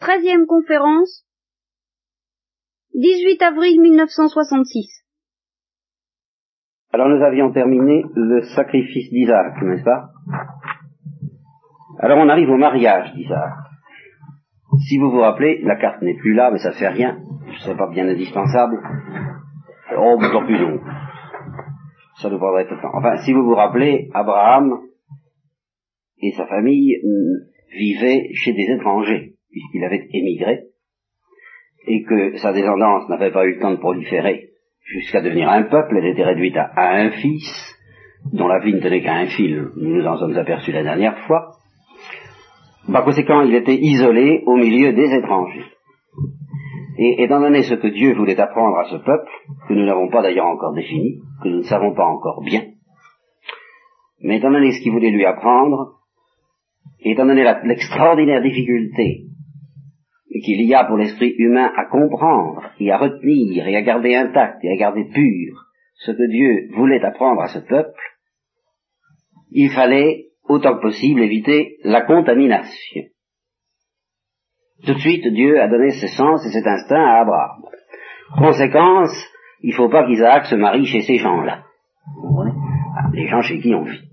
Treizième conférence, 18 avril 1966. Alors nous avions terminé le sacrifice d'Isaac, n'est-ce pas? Alors on arrive au mariage d'Isaac. Si vous vous rappelez, la carte n'est plus là, mais ça ne fait rien. Ce n'est pas bien indispensable. Oh, tant plus long. Ça ne devrait être temps. Enfin, si vous vous rappelez, Abraham et sa famille mm, vivaient chez des étrangers, puisqu'il avait émigré, et que sa descendance n'avait pas eu le temps de proliférer jusqu'à devenir un peuple, elle était réduite à, un fils, dont la vie ne tenait qu'à un fil, nous en sommes aperçus la dernière fois. Par conséquent, il était isolé au milieu des étrangers. Et étant donné ce que Dieu voulait apprendre à ce peuple, que nous n'avons pas d'ailleurs encore défini, que nous ne savons pas encore bien, mais étant donné ce qu'il voulait lui apprendre, étant donné l'extraordinaire difficulté qu'il y a pour l'esprit humain à comprendre et à retenir et à garder intact et à garder pur ce que Dieu voulait apprendre à ce peuple, il fallait autant que possible éviter la contamination. Tout de suite, Dieu a donné ce sens et cet instinct à Abraham. Conséquence, il ne faut pas qu'Isaac se marie chez ces gens-là. Les gens chez qui on vit.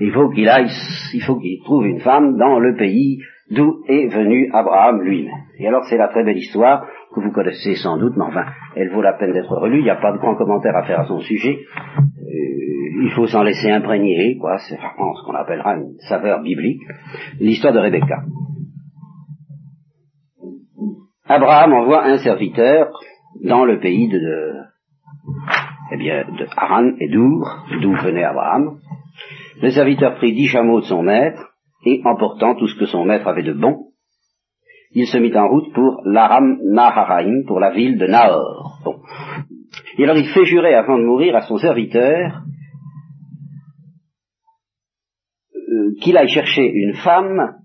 Il faut qu'il aille, il faut qu'il trouve une femme dans le pays d'où est venu Abraham lui-même. Et alors c'est la très belle histoire que vous connaissez sans doute, mais enfin, elle vaut la peine d'être relue, il n'y a pas de grand commentaire à faire à son sujet. Euh, il faut s'en laisser imprégner, quoi, c'est vraiment ce qu'on appellera une saveur biblique, l'histoire de Rebecca. Abraham envoie un serviteur dans le pays de, eh bien, de Haran et d'Our, d'où venait Abraham. Le serviteur prit dix chameaux de son maître, et emportant tout ce que son maître avait de bon, il se mit en route pour l'Aram Naharaim, pour la ville de Nahor. Bon. Et alors il fait jurer avant de mourir à son serviteur euh, qu'il aille chercher une femme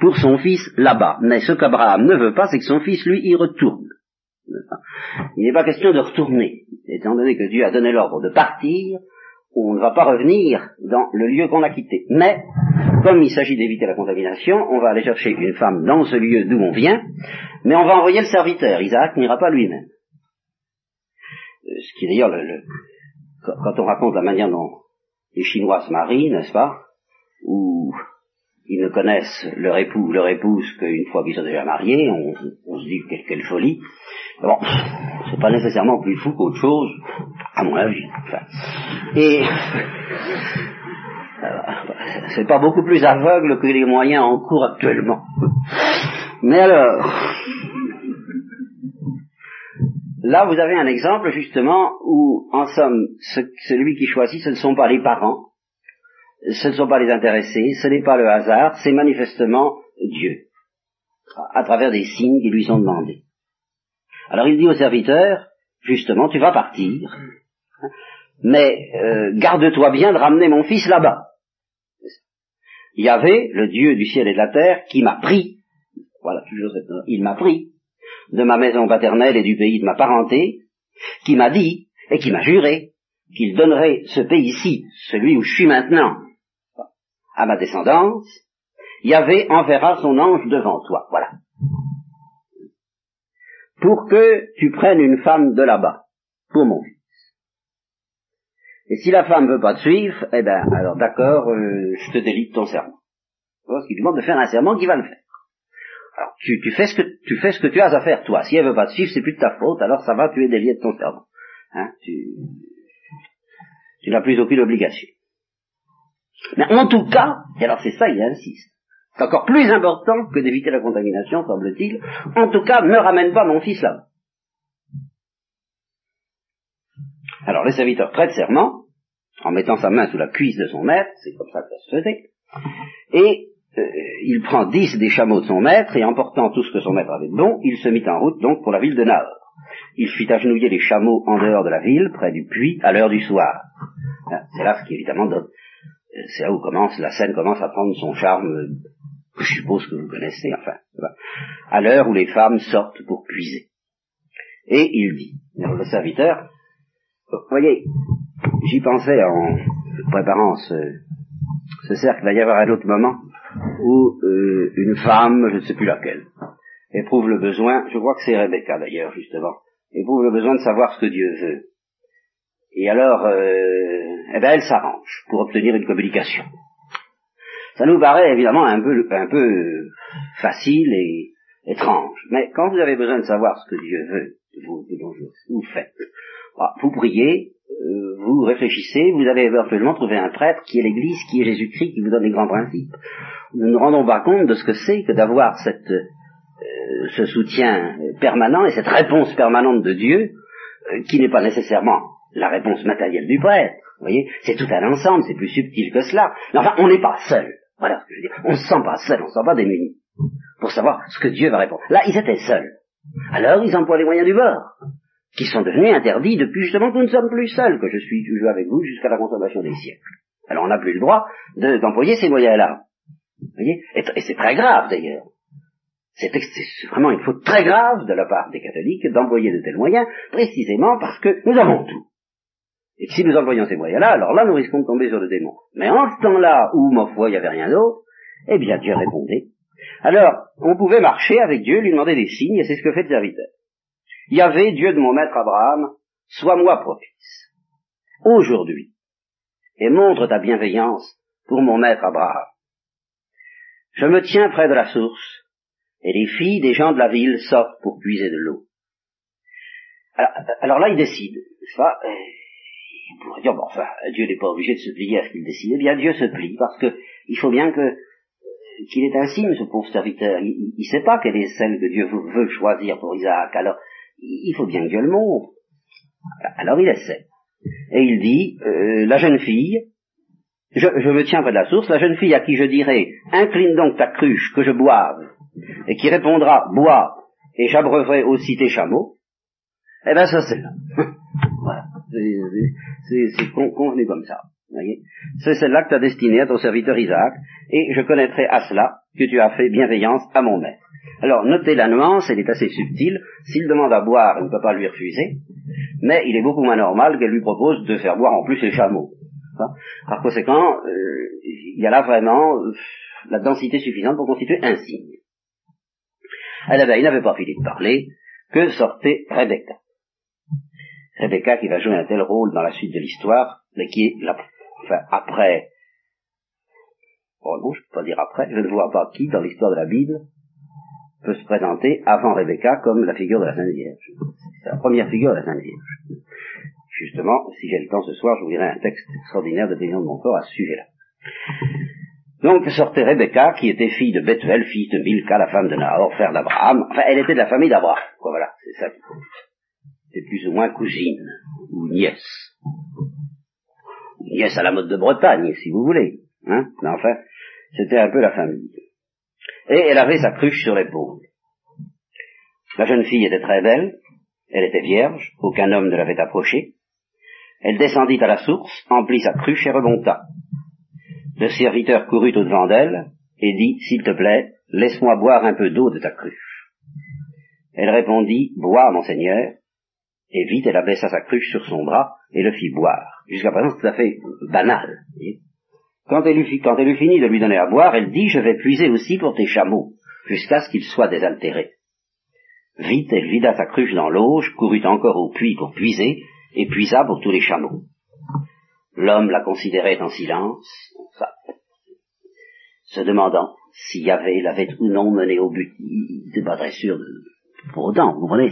pour son fils là-bas. Mais ce qu'Abraham ne veut pas, c'est que son fils, lui, y retourne. Il n'est pas question de retourner. Étant donné que Dieu a donné l'ordre de partir, on ne va pas revenir dans le lieu qu'on a quitté. Mais, comme il s'agit d'éviter la contamination, on va aller chercher une femme dans ce lieu d'où on vient, mais on va envoyer le serviteur. Isaac n'ira pas lui-même. Euh, ce qui d'ailleurs, le, quand on raconte la manière dont les Chinois se marient, n'est-ce pas, ou ils ne connaissent leur époux ou leur épouse qu'une fois qu'ils sont déjà mariés, on, se dit quelle folie. Bon, c'est pas nécessairement plus fou qu'autre chose, à mon avis. et euh, c'est pas beaucoup plus aveugle que les moyens en cours actuellement. Mais alors, là vous avez un exemple justement où, en somme, celui qui choisit, ce ne sont pas les parents, ce ne sont pas les intéressés, ce n'est pas le hasard, c'est manifestement Dieu, à travers des signes qui lui sont demandés. Alors il dit au serviteur, justement, tu vas partir, mais euh, garde-toi bien de ramener mon fils là-bas. Il y avait le Dieu du ciel et de la terre qui m'a pris, voilà, toujours il m'a pris de ma maison paternelle et du pays de ma parenté, qui m'a dit et qui m'a juré qu'il donnerait ce pays-ci, celui où je suis maintenant, à ma descendance, Yahvé enverra son ange devant toi. Voilà. Pour que tu prennes une femme de là-bas, pour mon fils. Et si la femme veut pas te suivre, eh ben, alors d'accord, euh, je te délite ton serment. Parce qu'il demande de faire un serment qui va le faire. Alors, tu, fais ce que, tu fais ce que tu as à faire, toi. Si elle veut pas te suivre, c'est plus de ta faute, alors ça va, tu es délié de ton serment. Hein, tu, tu n'as plus aucune obligation. Mais en tout cas, et alors c'est ça, il insiste, c'est encore plus important que d'éviter la contamination, semble-t-il, en tout cas, ne ramène pas mon fils là. Alors le serviteur prête serment, en mettant sa main sous la cuisse de son maître, c'est comme ça que ça se faisait, et euh, il prend dix des chameaux de son maître, et emportant tout ce que son maître avait de bon, il se mit en route donc pour la ville de Nahor. Il fit agenouiller les chameaux en dehors de la ville, près du puits, à l'heure du soir. C'est là ce qui évidemment donne c'est là où commence, la scène commence à prendre son charme, que je suppose que vous connaissez, enfin, à l'heure où les femmes sortent pour puiser. Et il dit, le serviteur, vous voyez, j'y pensais en préparant ce, cercle, il va y avoir un autre moment où euh, une femme, je ne sais plus laquelle, éprouve le besoin, je crois que c'est Rebecca d'ailleurs, justement, éprouve le besoin de savoir ce que Dieu veut. Et alors, euh, eh ben, elle s'arrange pour obtenir une communication. Ça nous paraît évidemment un peu, un peu facile et étrange. Mais quand vous avez besoin de savoir ce que Dieu veut vous, vous faites, bah, vous priez, euh, vous réfléchissez, vous allez éventuellement trouver un prêtre qui est l'Église, qui est Jésus-Christ, qui vous donne les grands principes. Nous ne nous rendons pas compte de ce que c'est que d'avoir cette, euh, ce soutien permanent et cette réponse permanente de Dieu, euh, qui n'est pas nécessairement la réponse matérielle du prêtre. Vous voyez, c'est tout un ensemble, c'est plus subtil que cela. Mais enfin, on n'est pas seul. Voilà ce que je veux dire. On ne se sent pas seul, on ne se sent pas démuni pour savoir ce que Dieu va répondre. Là, ils étaient seuls. Alors, ils emploient les moyens du bord, qui sont devenus interdits depuis justement que nous ne sommes plus seuls, que je suis toujours avec vous jusqu'à la consommation des siècles. Alors, on n'a plus le droit d'employer ces moyens-là. Voyez? Et, c'est très grave, d'ailleurs. C'est vraiment une faute très grave de la part des catholiques d'employer de tels moyens, précisément parce que nous avons tout. Et si nous employons ces moyens-là, alors là, nous risquons de tomber sur le démon. Mais en ce temps-là, où, ma foi, il n'y avait rien d'autre, eh bien, Dieu répondait. Alors, on pouvait marcher avec Dieu, lui demander des signes, et c'est ce que fait le serviteur. Il y avait Dieu de mon maître Abraham, sois-moi propice. Aujourd'hui, et montre ta bienveillance pour mon maître Abraham. Je me tiens près de la source, et les filles des gens de la ville sortent pour puiser de l'eau. Alors, là, il décide, n'est-ce pas? On pourrait dire, bon, enfin, Dieu n'est pas obligé de se plier à ce qu'il décide. Eh bien, Dieu se plie, parce que il faut bien que qu'il est un signe, ce pauvre serviteur. Il ne sait pas quelle est celle que Dieu veut choisir pour Isaac. Alors, il faut bien que Dieu le montre. Alors, il essaie. Et il dit, euh, la jeune fille, je, je, me tiens près de la source, la jeune fille à qui je dirai, incline donc ta cruche, que je boive, et qui répondra, bois, et j'abreuverai aussi tes chameaux, eh bien, ça c'est là. C'est convenu comme ça. C'est celle-là que tu as destinée à ton serviteur Isaac, et je connaîtrai à cela que tu as fait bienveillance à mon maître. Alors, notez la nuance, elle est assez subtile. S'il demande à boire, elle ne peut pas lui refuser, mais il est beaucoup moins normal qu'elle lui propose de faire boire en plus les chameaux. Hein? Par conséquent, euh, il y a là vraiment euh, la densité suffisante pour constituer un signe. Alors, il n'avait pas fini de parler que sortait Rebecca. Rebecca qui va jouer un tel rôle dans la suite de l'histoire, mais qui est, la, enfin, après, oh non, je ne peux pas dire après, je ne vois pas qui, dans l'histoire de la Bible, peut se présenter avant Rebecca comme la figure de la Sainte Vierge. C'est la première figure de la Sainte Vierge. Justement, si j'ai le temps ce soir, je vous dirai un texte extraordinaire de Bénion de Montfort à ce sujet-là. Donc sortait Rebecca, qui était fille de Bethuel, fille de Milka, la femme de Nahor, frère d'Abraham. Enfin, elle était de la famille d'Abraham. Voilà, c'est ça c'est plus ou moins cousine, ou nièce. Nièce à la mode de Bretagne, si vous voulez. Hein Mais enfin, c'était un peu la famille. Et elle avait sa cruche sur l'épaule. La jeune fille était très belle, elle était vierge, aucun homme ne l'avait approchée. Elle descendit à la source, emplit sa cruche et remonta. Le serviteur courut au-devant d'elle et dit, S'il te plaît, laisse-moi boire un peu d'eau de ta cruche. Elle répondit, Bois, monseigneur, et vite elle abaissa sa cruche sur son bras et le fit boire. Jusqu'à présent, c'est tout à fait banal. Quand elle, eut, fini de lui donner à boire, elle dit, je vais puiser aussi pour tes chameaux, jusqu'à ce qu'ils soient désaltérés. Vite, elle vida sa cruche dans l'auge, courut encore au puits pour puiser, et puisa pour tous les chameaux. L'homme la considérait en silence, se demandant si Yahvé l'avait ou non mené au but. Il n'était pas très sûr de, pour autant, vous comprenez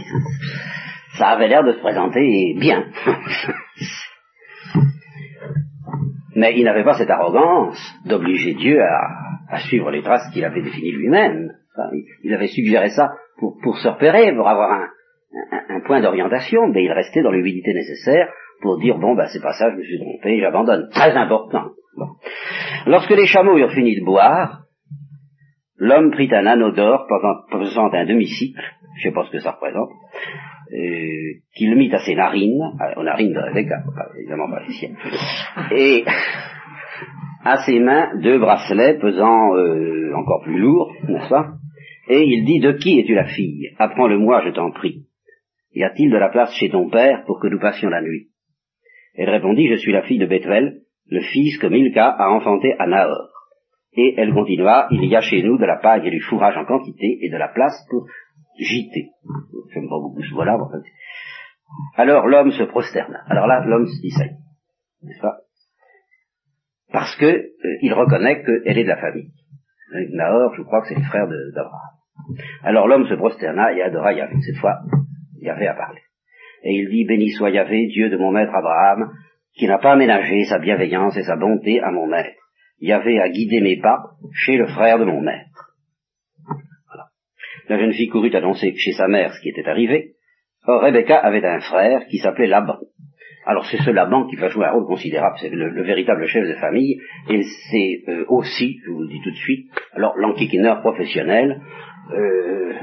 ça avait l'air de se présenter bien. Mais il n'avait pas cette arrogance d'obliger Dieu à, suivre les traces qu'il avait définies lui-même. il avait suggéré ça pour, se repérer, pour avoir un, point d'orientation, mais il restait dans l'humilité nécessaire pour dire bon ben c'est pas ça, je me suis trompé, j'abandonne. Très important. Lorsque les chameaux eurent fini de boire, l'homme prit un anneau d'or pesant un demi-cycle, je sais pas ce que ça représente, euh, qu'il mit à ses narines, aux narines de Rebecca, évidemment pas les siennes, et à ses mains deux bracelets pesant euh, encore plus lourds, n'est-ce pas? Et il dit, de qui es-tu la fille? Apprends-le-moi, je t'en prie. Y a-t-il de la place chez ton père pour que nous passions la nuit? Elle répondit, je suis la fille de Bethuel, le fils que Milka a enfanté à Nahor. Et elle continua, il y a chez nous de la paille et du fourrage en quantité et de la place pour JT. J'aime pas beaucoup ce mot-là, en fait. Alors l'homme se prosterna. Alors là, l'homme se dit ça n'est-ce pas? Parce que euh, il reconnaît qu'elle est de la famille. Nahor, je crois que c'est le frère d'Abraham. Alors l'homme se prosterna et adora Yahvé. Cette fois, Yahvé a parlé. Et il dit, béni soit Yahvé, Dieu de mon maître Abraham, qui n'a pas aménagé sa bienveillance et sa bonté à mon maître. Yahvé a guidé mes pas chez le frère de mon maître. La jeune fille courut annoncer chez sa mère ce qui était arrivé. Rebecca avait un frère qui s'appelait Laban. Alors c'est ce Laban qui va jouer un rôle considérable, c'est le, véritable chef de famille, et c'est euh, aussi, je vous le dis tout de suite, alors l'antiquineur professionnel, euh,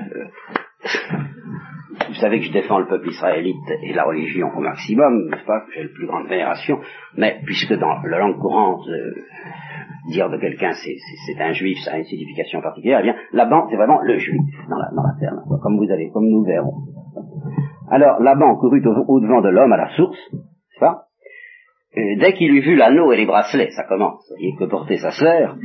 vous savez que je défends le peuple israélite et la religion au maximum, n'est-ce pas, j'ai la plus grande vénération, mais puisque dans la langue courante, euh, dire de quelqu'un c'est un juif, ça a une signification particulière, eh bien, Laban, c'est vraiment le juif dans la, dans la terme, comme vous allez, comme nous verrons. Alors Laban courut au-devant de l'homme à la source, c'est ça dès qu'il eut vu l'anneau et les bracelets, ça commence, voyez, que portait sa sœur,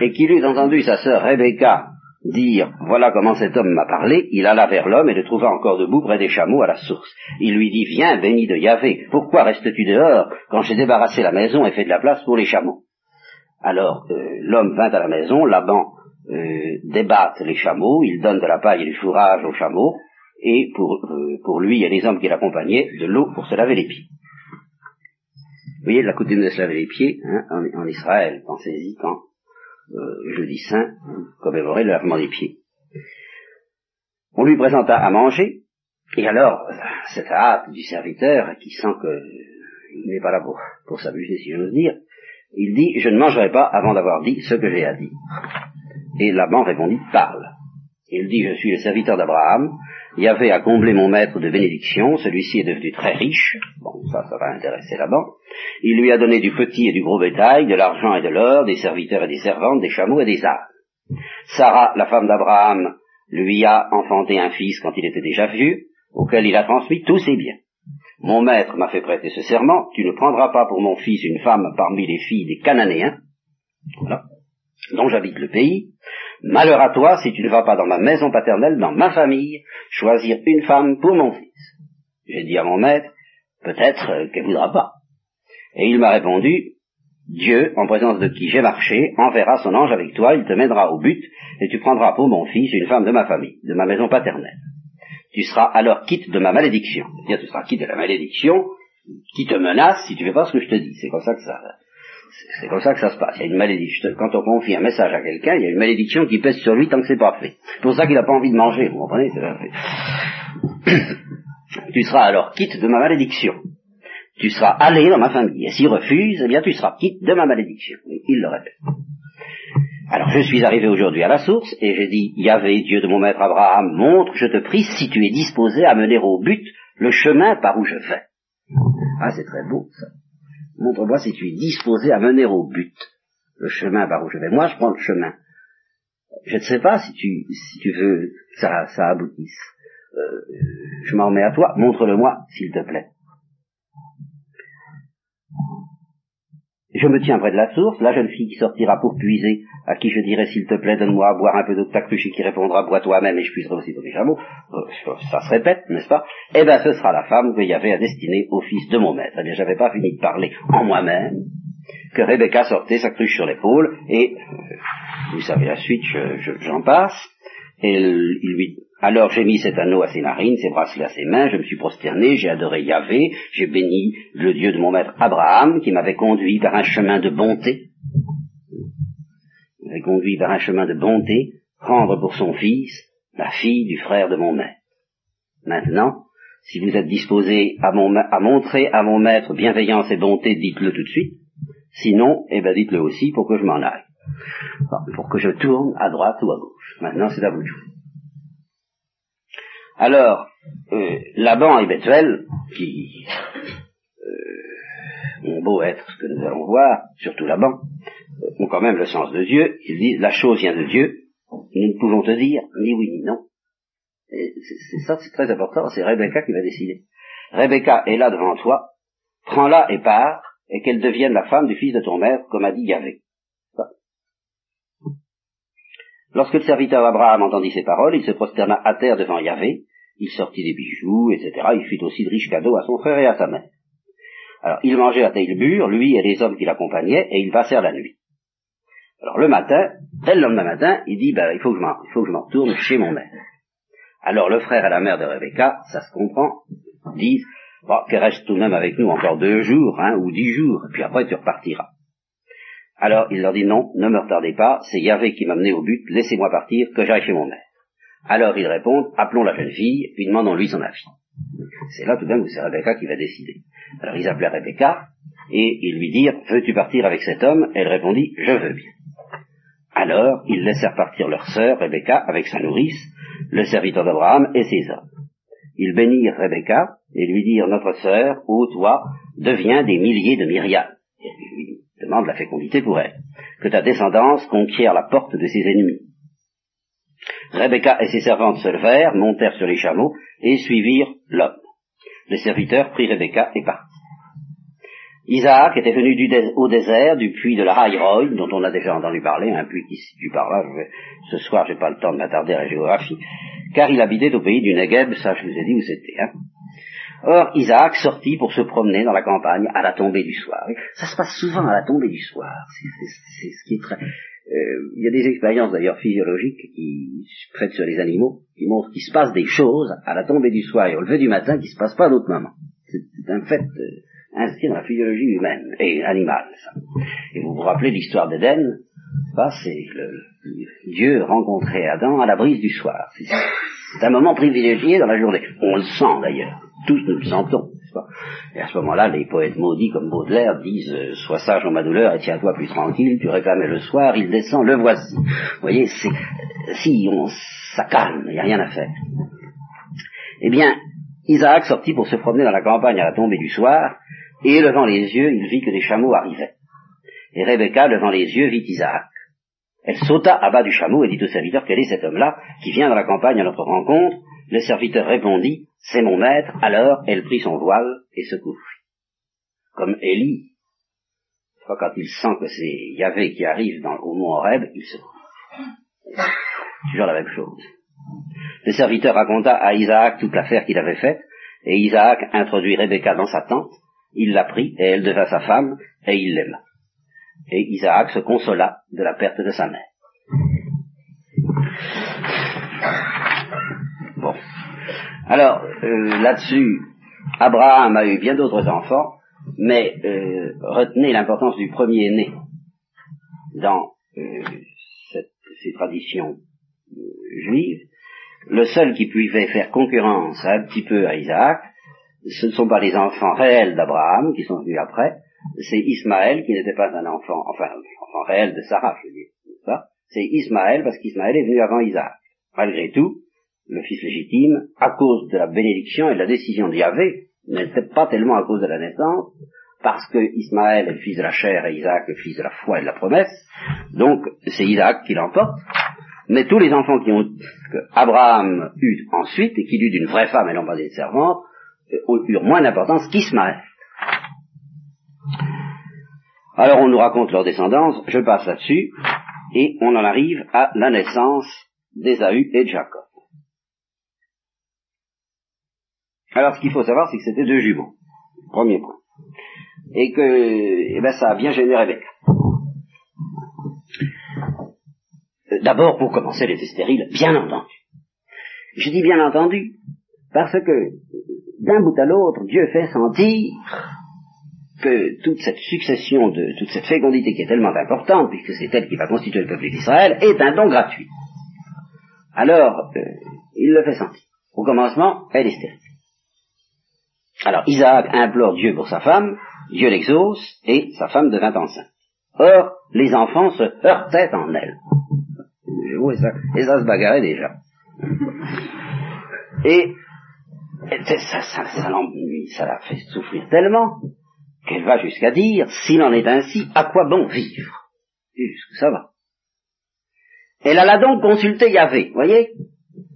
et qu'il eut entendu sa sœur Rebecca dire voilà comment cet homme m'a parlé, il alla vers l'homme et le trouva encore debout près des chameaux à la source. Il lui dit Viens, béni de Yahvé, pourquoi restes-tu dehors quand j'ai débarrassé la maison et fait de la place pour les chameaux? Alors euh, l'homme vint à la maison, Laban euh, débatte les chameaux, il donne de la paille et du fourrage aux chameaux, et pour, euh, pour lui et les hommes qui l'accompagnaient, de l'eau pour se laver les pieds. Vous voyez, la coutume de se laver les pieds, hein, en, Israël, pensez-y quand euh, jeudi saint, commémorer le lavement des pieds. On lui présenta à manger, et alors, cette hâte du serviteur, qui sent qu'il n'est pas là pour, pour s'amuser, si j'ose dire, il dit, je ne mangerai pas avant d'avoir dit ce que j'ai à dire. Et Laban répondit, parle. Il dit, je suis le serviteur d'Abraham, Yahvé a comblé mon maître de bénédiction, celui-ci est devenu très riche, bon, ça, ça va intéresser Laban, il lui a donné du petit et du gros bétail, de l'argent et de l'or, des serviteurs et des servantes, des chameaux et des ânes. Sarah, la femme d'Abraham, lui a enfanté un fils quand il était déjà vieux, auquel il a transmis tous ses biens. Mon maître m'a fait prêter ce serment, tu ne prendras pas pour mon fils une femme parmi les filles des Cananéens, dont j'habite le pays, Malheur à toi si tu ne vas pas dans ma maison paternelle, dans ma famille, choisir une femme pour mon fils. J'ai dit à mon maître, peut-être qu'elle voudra pas. Et il m'a répondu, Dieu, en présence de qui j'ai marché, enverra son ange avec toi, il te mènera au but, et tu prendras pour mon fils une femme de ma famille, de ma maison paternelle. Tu seras alors quitte de ma malédiction. C'est-à-dire, tu seras quitte de la malédiction qui te menace si tu fais pas ce que je te dis. C'est comme ça que ça, c'est comme ça que ça se passe. Il y a une malédiction. Quand on confie un message à quelqu'un, il y a une malédiction qui pèse sur lui tant que c'est pas fait. C'est pour ça qu'il n'a pas envie de manger, vous comprenez Tu seras alors quitte de ma malédiction. Tu seras allé dans ma famille. Et s'il refuse, eh bien tu seras quitte de ma malédiction. il le répète. Alors je suis arrivé aujourd'hui à la source et j'ai dit, Yahvé, Dieu de mon maître Abraham, montre, je te prie, si tu es disposé à mener au but le chemin par où je vais. Ah, c'est très beau ça. Montre-moi si tu es disposé à mener au but le chemin par où je vais. Moi, je prends le chemin. Je ne sais pas si tu, si tu veux que ça, ça aboutisse. Euh, je m'en remets à toi. Montre-le-moi, s'il te plaît. Je me tiens près de la source, la jeune fille qui sortira pour puiser, à qui je dirai s'il te plaît, donne-moi à boire un peu d'eau de ta cruche et qui répondra bois toi-même et je puiserai aussi les chameaux, euh, ça se répète, n'est-ce pas? Eh bien ce sera la femme qu'il y avait à destiner au fils de mon maître. Eh bien j'avais pas fini de parler en moi-même, que Rebecca sortait sa cruche sur l'épaule et, euh, vous savez la suite, j'en passe, et il lui alors j'ai mis cet anneau à ses narines, ses bracelets à ses mains, je me suis prosterné, j'ai adoré Yahvé, j'ai béni le Dieu de mon maître Abraham, qui m'avait conduit par un chemin de bonté, conduit par un chemin de bonté, prendre pour son fils la fille du frère de mon maître. Maintenant, si vous êtes disposé à, à montrer à mon maître bienveillance et bonté, dites-le tout de suite. Sinon, eh ben dites-le aussi pour que je m'en aille. pour que je tourne à droite ou à gauche. Maintenant, c'est à vous de jouer. Alors, euh, Laban et Bethuel, qui euh, ont beau être ce que nous allons voir, surtout Laban, euh, ont quand même le sens de Dieu, ils disent la chose vient de Dieu, nous ne pouvons te dire ni oui ni non. C'est ça, c'est très important, c'est Rebecca qui va décider. Rebecca est là devant toi, prends-la et pars, et qu'elle devienne la femme du fils de ton maître, comme a dit Yahvé. Lorsque le serviteur d'Abraham entendit ces paroles, il se prosterna à terre devant Yahvé, il sortit des bijoux, etc. Il fit aussi de riches cadeaux à son frère et à sa mère. Alors, il mangeait à Tailbur, lui et les hommes qui l'accompagnaient, et ils passèrent la nuit. Alors, le matin, dès le lendemain matin, il dit, ben, il faut que je m'en retourne chez mon maître. Alors, le frère et la mère de Rebecca, ça se comprend, disent, bon, qu'elle reste tout de même avec nous encore deux jours, hein, ou dix jours, et puis après tu repartiras. Alors il leur dit non, ne me retardez pas, c'est Yahvé qui m'a mené au but, laissez-moi partir, que j'aille chez mon maître. Alors ils répondent, appelons la jeune fille, puis demandons-lui son avis. C'est là tout même où c'est Rebecca qui va décider. Alors ils appelaient Rebecca, et ils lui dirent, veux-tu partir avec cet homme? Elle répondit, je veux bien. Alors ils laissèrent partir leur sœur, Rebecca, avec sa nourrice, le serviteur d'Abraham et ses hommes. Ils bénirent Rebecca et lui dirent, notre sœur, ô toi, deviens des milliers de myriades demande la fécondité pour elle, que ta descendance conquiert la porte de ses ennemis. Rebecca et ses servantes se levèrent, montèrent sur les chameaux et suivirent l'homme. Le serviteur prit Rebecca et partit. Isaac était venu au désert du puits de la Haïroï, dont on a déjà entendu parler, un puits qui se situe par là. ce soir, j'ai pas le temps de m'attarder à la géographie, car il habitait au pays du Negev, ça je vous ai dit où c'était. Hein. Or, Isaac sortit pour se promener dans la campagne à la tombée du soir. Ça se passe souvent à la tombée du soir. C'est ce qui est très... Euh, il y a des expériences d'ailleurs physiologiques qui prêtent sur les animaux, qui montrent qu'il se passe des choses à la tombée du soir et au lever du matin qui ne se passent pas à d'autres moments. C'est un fait euh, inscrit dans la physiologie humaine et animale. Ça. Et vous vous rappelez l'histoire d'Éden? C'est Dieu rencontré Adam à la brise du soir. C'est un moment privilégié dans la journée. On le sent d'ailleurs. Tous nous le sentons. Et à ce moment-là, les poètes maudits comme Baudelaire disent euh, Sois sage en ma douleur et tiens-toi plus tranquille, tu réclamais le soir, il descend, le voici. Vous voyez, si on, ça il n'y a rien à faire. Eh bien, Isaac sortit pour se promener dans la campagne à la tombée du soir, et levant les yeux, il vit que des chameaux arrivaient. Et Rebecca, levant les yeux, vit Isaac. Elle sauta à bas du chameau et dit au serviteur, quel est cet homme-là qui vient dans la campagne à notre rencontre Le serviteur répondit, c'est mon maître. Alors elle prit son voile et se couvrit. Comme Élie, quand il sent que c'est Yahvé qui arrive dans, au mont Horeb, il se couvre. Toujours la même chose. Le serviteur raconta à Isaac toute l'affaire qu'il avait faite, et Isaac introduit Rebecca dans sa tente, il la prit, et elle devint sa femme, et il l'aima et Isaac se consola de la perte de sa mère. Bon. Alors, euh, là-dessus, Abraham a eu bien d'autres enfants, mais euh, retenez l'importance du premier-né dans euh, ces traditions juives. Le seul qui pouvait faire concurrence un petit peu à Isaac, ce ne sont pas les enfants réels d'Abraham qui sont venus après, c'est Ismaël qui n'était pas un enfant, enfin, enfant réel de Sarah, je veux dire. C'est Ismaël parce qu'Ismaël est venu avant Isaac. Malgré tout, le fils légitime, à cause de la bénédiction et de la décision de Yahvé, n'était pas tellement à cause de la naissance, parce que Ismaël est le fils de la chair et Isaac le fils de la foi et de la promesse, donc c'est Isaac qui l'emporte, mais tous les enfants qui eut ensuite, et qu'il eut d'une vraie femme et non pas des servantes, euh, eurent moins d'importance qu'Ismaël. Alors on nous raconte leur descendance, je passe là-dessus, et on en arrive à la naissance d'Ésaü et de Jacob. Alors ce qu'il faut savoir, c'est que c'était deux jumeaux, premier point, et que eh ben, ça a bien gêné Rebecca. D'abord, pour commencer, les stériles, bien entendu. Je dis bien entendu, parce que d'un bout à l'autre, Dieu fait sentir que toute cette succession de, toute cette fécondité qui est tellement importante, puisque c'est elle qui va constituer le peuple d'Israël, est un don gratuit. Alors, euh, il le fait sentir. Au commencement, elle est stérile. Alors, Isaac implore Dieu pour sa femme, Dieu l'exauce, et sa femme devint enceinte. Or, les enfants se heurtaient en elle. Et ça, et ça se bagarrait déjà. Et ça, ça, ça, ça l'a fait souffrir tellement qu'elle va jusqu'à dire, s'il en est ainsi, à quoi bon vivre? Jusque ça va. Elle alla donc consulter Yahvé, voyez?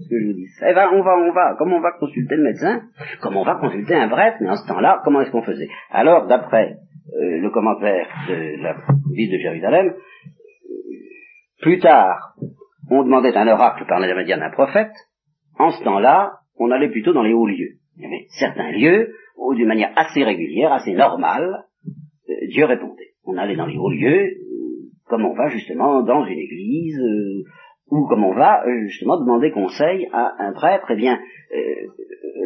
Dis. Eh ben, on va, on va, comme on va consulter le médecin, comme on va consulter un prêtre, mais en ce temps-là, comment est-ce qu'on faisait? Alors, d'après euh, le commentaire de la ville de Jérusalem, plus tard, on demandait un oracle par l'intermédiaire d'un prophète, en ce temps-là, on allait plutôt dans les hauts lieux. Il y avait certains lieux où, d'une manière assez régulière, assez normale, euh, Dieu répondait. On allait dans les hauts lieux, euh, comme on va justement dans une église, euh, ou comme on va justement demander conseil à un prêtre. Eh bien,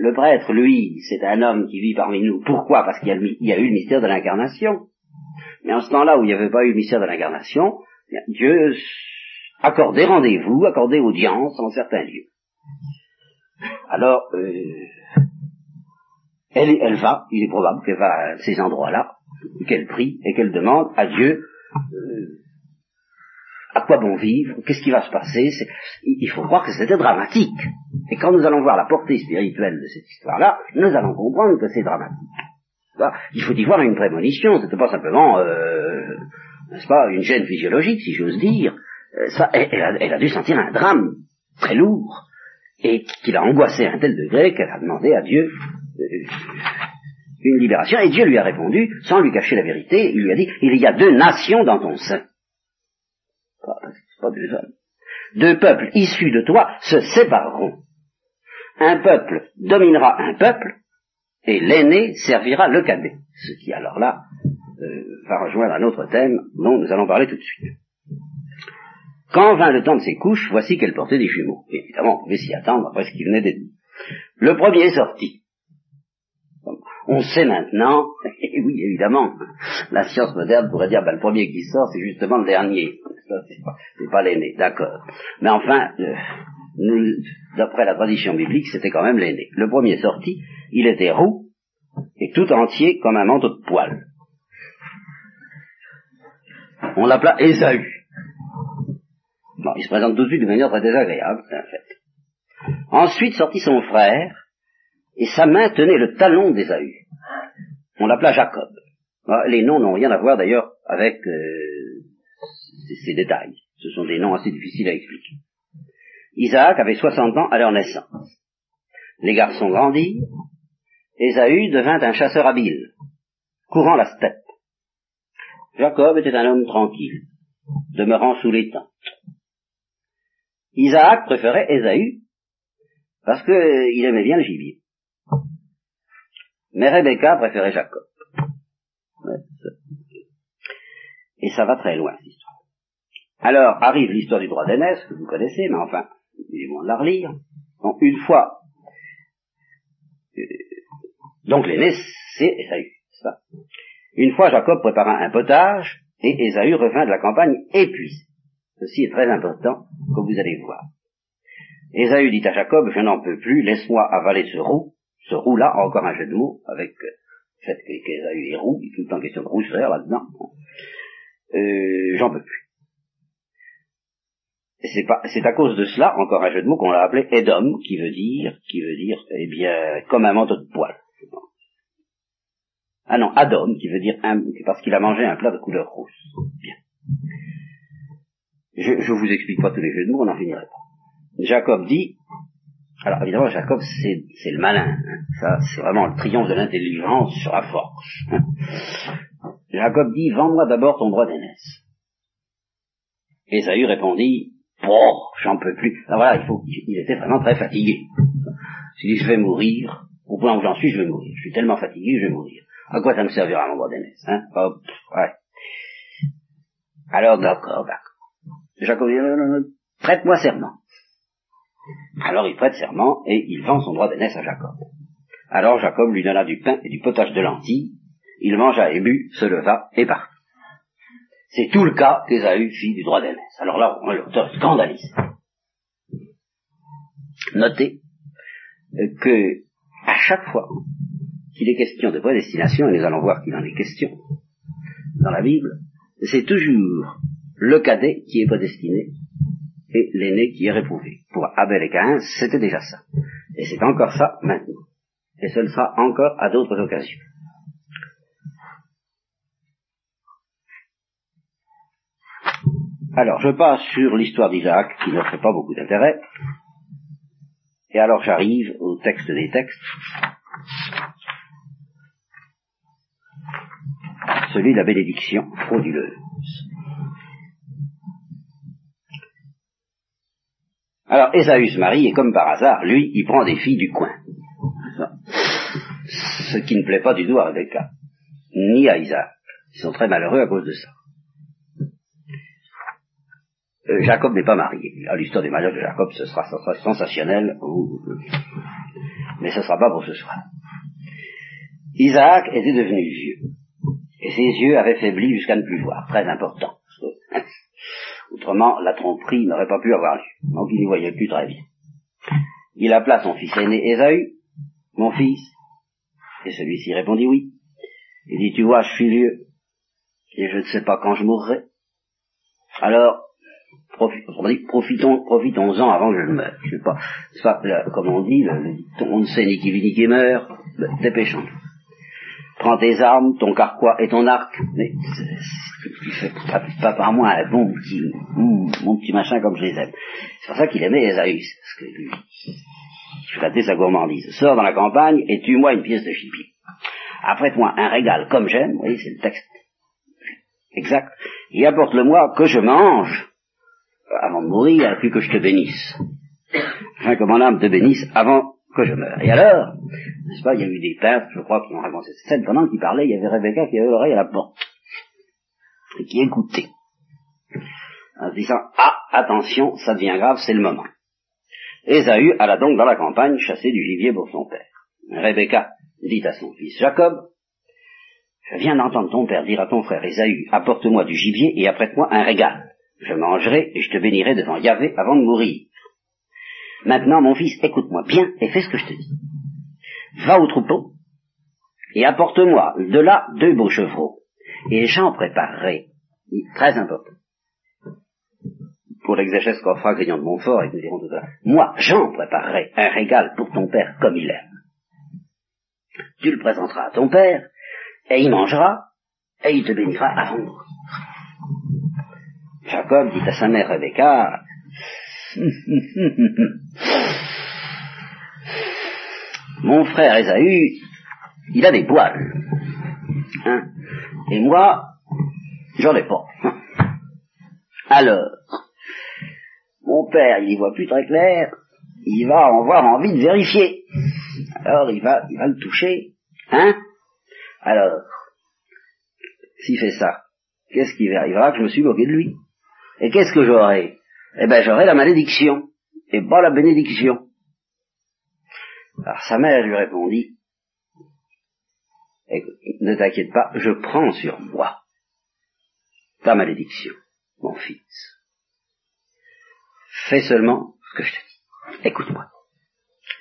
le prêtre, lui, c'est un homme qui vit parmi nous. Pourquoi? Parce qu'il y, a eu le mystère de l'incarnation. Mais en ce temps-là où il n'y avait pas eu le mystère de l'incarnation, Dieu accordait rendez-vous, accordait audience en certains lieux. Alors, elle, elle va, il est probable qu'elle va à ces endroits-là, qu'elle prie et qu'elle demande à Dieu euh, à quoi bon vivre, qu'est-ce qui va se passer? Il faut croire que c'était dramatique. Et quand nous allons voir la portée spirituelle de cette histoire-là, nous allons comprendre que c'est dramatique. Il faut y voir une prémonition, c'était pas simplement, euh, n'est-ce pas, une gêne physiologique, si j'ose dire. Euh, ça, elle, a, dû sentir un drame très lourd et qu'il a angoissé à un tel degré qu'elle a demandé à Dieu euh, une libération, et Dieu lui a répondu, sans lui cacher la vérité, il lui a dit, il y a deux nations dans ton sein. Pas, deux hommes. Deux peuples issus de toi se sépareront. Un peuple dominera un peuple, et l'aîné servira le cadet. Ce qui alors là euh, va rejoindre un autre thème dont nous allons parler tout de suite. Quand vint le temps de ses couches, voici qu'elle portait des jumeaux. évidemment, on pouvait s'y attendre après ce qui venait d'être dit. Le premier sortit. On sait maintenant, et oui évidemment, la science moderne pourrait dire, ben, le premier qui sort, c'est justement le dernier. C'est pas, l'aîné, d'accord. Mais enfin, euh, d'après la tradition biblique, c'était quand même l'aîné. Le premier sorti, il était roux et tout entier comme un manteau de poil. On l'appela Ésaü. Bon, il se présente tout de suite de manière très désagréable, un fait. Ensuite sortit son frère, et sa main tenait le talon d'Ésaü. On l'appela Jacob. Ah, les noms n'ont rien à voir d'ailleurs avec euh, ces, détails. Ce sont des noms assez difficiles à expliquer. Isaac avait 60 ans à leur naissance. Les garçons grandirent. Ésaü devint un chasseur habile, courant la steppe. Jacob était un homme tranquille, demeurant sous les tentes. Isaac préférait Ésaü parce qu'il aimait bien le gibier. Mais Rebecca préférait Jacob. Et ça va très loin, cette histoire. Alors, arrive l'histoire du droit d'aînesse, que vous connaissez, mais enfin, il est bon de la relire. une fois, euh, donc l'aîné, c'est Esaü, ça. Une fois, Jacob prépara un potage, et Esaü revint de la campagne épuisé. Ceci est très important, comme vous allez voir. Esaü dit à Jacob, je n'en peux plus, laisse-moi avaler ce roux, ce roux-là, encore un jeu de mots, avec le fait qu'Esaü est roux, il est tout le temps question de rousseur là-dedans. Euh, j'en peux plus. C'est à cause de cela, encore un jeu de mots, qu'on l'a appelé Edom, qui veut dire, qui veut dire, eh bien, comme un manteau de poil. Ah non, Adom, qui veut dire un, parce qu'il a mangé un plat de couleur rousse. Bien. Je, je vous explique pas tous les jeux de mots, on n'en finirait pas. Jacob dit, alors évidemment Jacob c'est le malin, hein. ça c'est vraiment le triomphe de l'intelligence sur la force. Hein. Jacob dit, vends-moi d'abord ton droit d'aînesse. Esaü répondit, oh, j'en peux plus. Alors voilà, il faut, il était vraiment très fatigué. Il dit, je vais mourir, au point où j'en suis, je vais mourir. Je suis tellement fatigué, je vais mourir. À quoi ça me servira mon droit d'aînesse, hein? ouais. Alors d'accord, d'accord. Jacob dit, prête-moi serment. Alors il prête serment et il vend son droit d'aînesse à Jacob. Alors Jacob lui donna du pain et du potage de lentilles. Il mangea et but, se leva et partit. C'est tout le cas qu'Ésaü fit du droit d'aînesse. Alors là, l'auteur scandalise. Notez que à chaque fois qu'il est question de prédestination, et nous allons voir qu'il en est question dans la Bible, c'est toujours le cadet qui est prédestiné et l'aîné qui est réprouvé. Pour Abel et Caïn, c'était déjà ça. Et c'est encore ça maintenant. Et ce le sera encore à d'autres occasions. Alors, je passe sur l'histoire d'Isaac, qui fait pas beaucoup d'intérêt. Et alors j'arrive au texte des textes, celui de la bénédiction frauduleuse. Alors Ésaü se marie et comme par hasard, lui, il prend des filles du coin. Ce qui ne plaît pas du tout à Rebecca, ni à Isaac. Ils sont très malheureux à cause de ça. Euh, Jacob n'est pas marié. L'histoire des mariages de Jacob, ce sera, ce sera sensationnel, mais ce ne sera pas pour ce soir. Isaac était devenu vieux, et ses yeux avaient faibli jusqu'à ne plus voir, très important. Autrement, la tromperie n'aurait pas pu avoir lieu, donc il n'y voyait plus très bien. Il appela son fils aîné Ésaü, mon fils, et celui-ci répondit oui. Il dit, tu vois, je suis vieux, et je ne sais pas quand je mourrai. Alors, profitons, profitons-en avant que je meure. Je sais pas, pas, comme on dit, on ne sait ni qui vit ni qui meurt, ben, dépêchons Prends tes armes, ton carquois et ton arc, mais tu fais pas, pas, par moi un bon petit, mon petit machin comme je les aime. C'est pour ça qu'il aimait Esaü, parce que lui, il flattait sa gourmandise. Sors dans la campagne et tue-moi une pièce de gibier. Apprête-moi un régal comme j'aime, vous voyez, c'est le texte exact, et apporte-le-moi que je mange avant de mourir, puis que je te bénisse. Afin que mon âme te bénisse avant que je meure. Et alors, n'est-ce pas, il y a eu des peintres, je crois, qui ont raconté cette scène, pendant qu'ils parlaient, il y avait Rebecca qui avait l'oreille à la porte, et qui écoutait, en se disant, ah, attention, ça devient grave, c'est le moment. Ésaü alla donc dans la campagne chasser du gibier pour son père. Rebecca dit à son fils Jacob, je viens d'entendre ton père dire à ton frère Ésaü, apporte-moi du gibier et apprête-moi un régal. Je mangerai et je te bénirai devant Yahvé avant de mourir. Maintenant, mon fils, écoute-moi bien et fais ce que je te dis. Va au troupeau et apporte-moi de là deux beaux chevreaux et j'en préparerai. Très important. Pour l'exégèse qu'on fera Grignon de Montfort, et nous dirons tout l'heure, moi, j'en préparerai un régal pour ton père comme il aime. Tu le présenteras à ton père, et il mangera, et il te bénira avant de. Jacob dit à sa mère Rebecca, mon frère Esaü, il a des poils. Hein, et moi, j'en ai pas. Alors, mon père, il y voit plus très clair, il va avoir envie de vérifier. Alors, il va, il va le toucher. Hein Alors, s'il fait ça, qu'est-ce qui arrivera que je me suis moqué de lui? Et qu'est-ce que j'aurai? Eh ben j'aurai la malédiction, et pas la bénédiction. Alors sa mère lui répondit, ne t'inquiète pas, je prends sur moi ta malédiction, mon fils. Fais seulement ce que je te dis. Écoute-moi.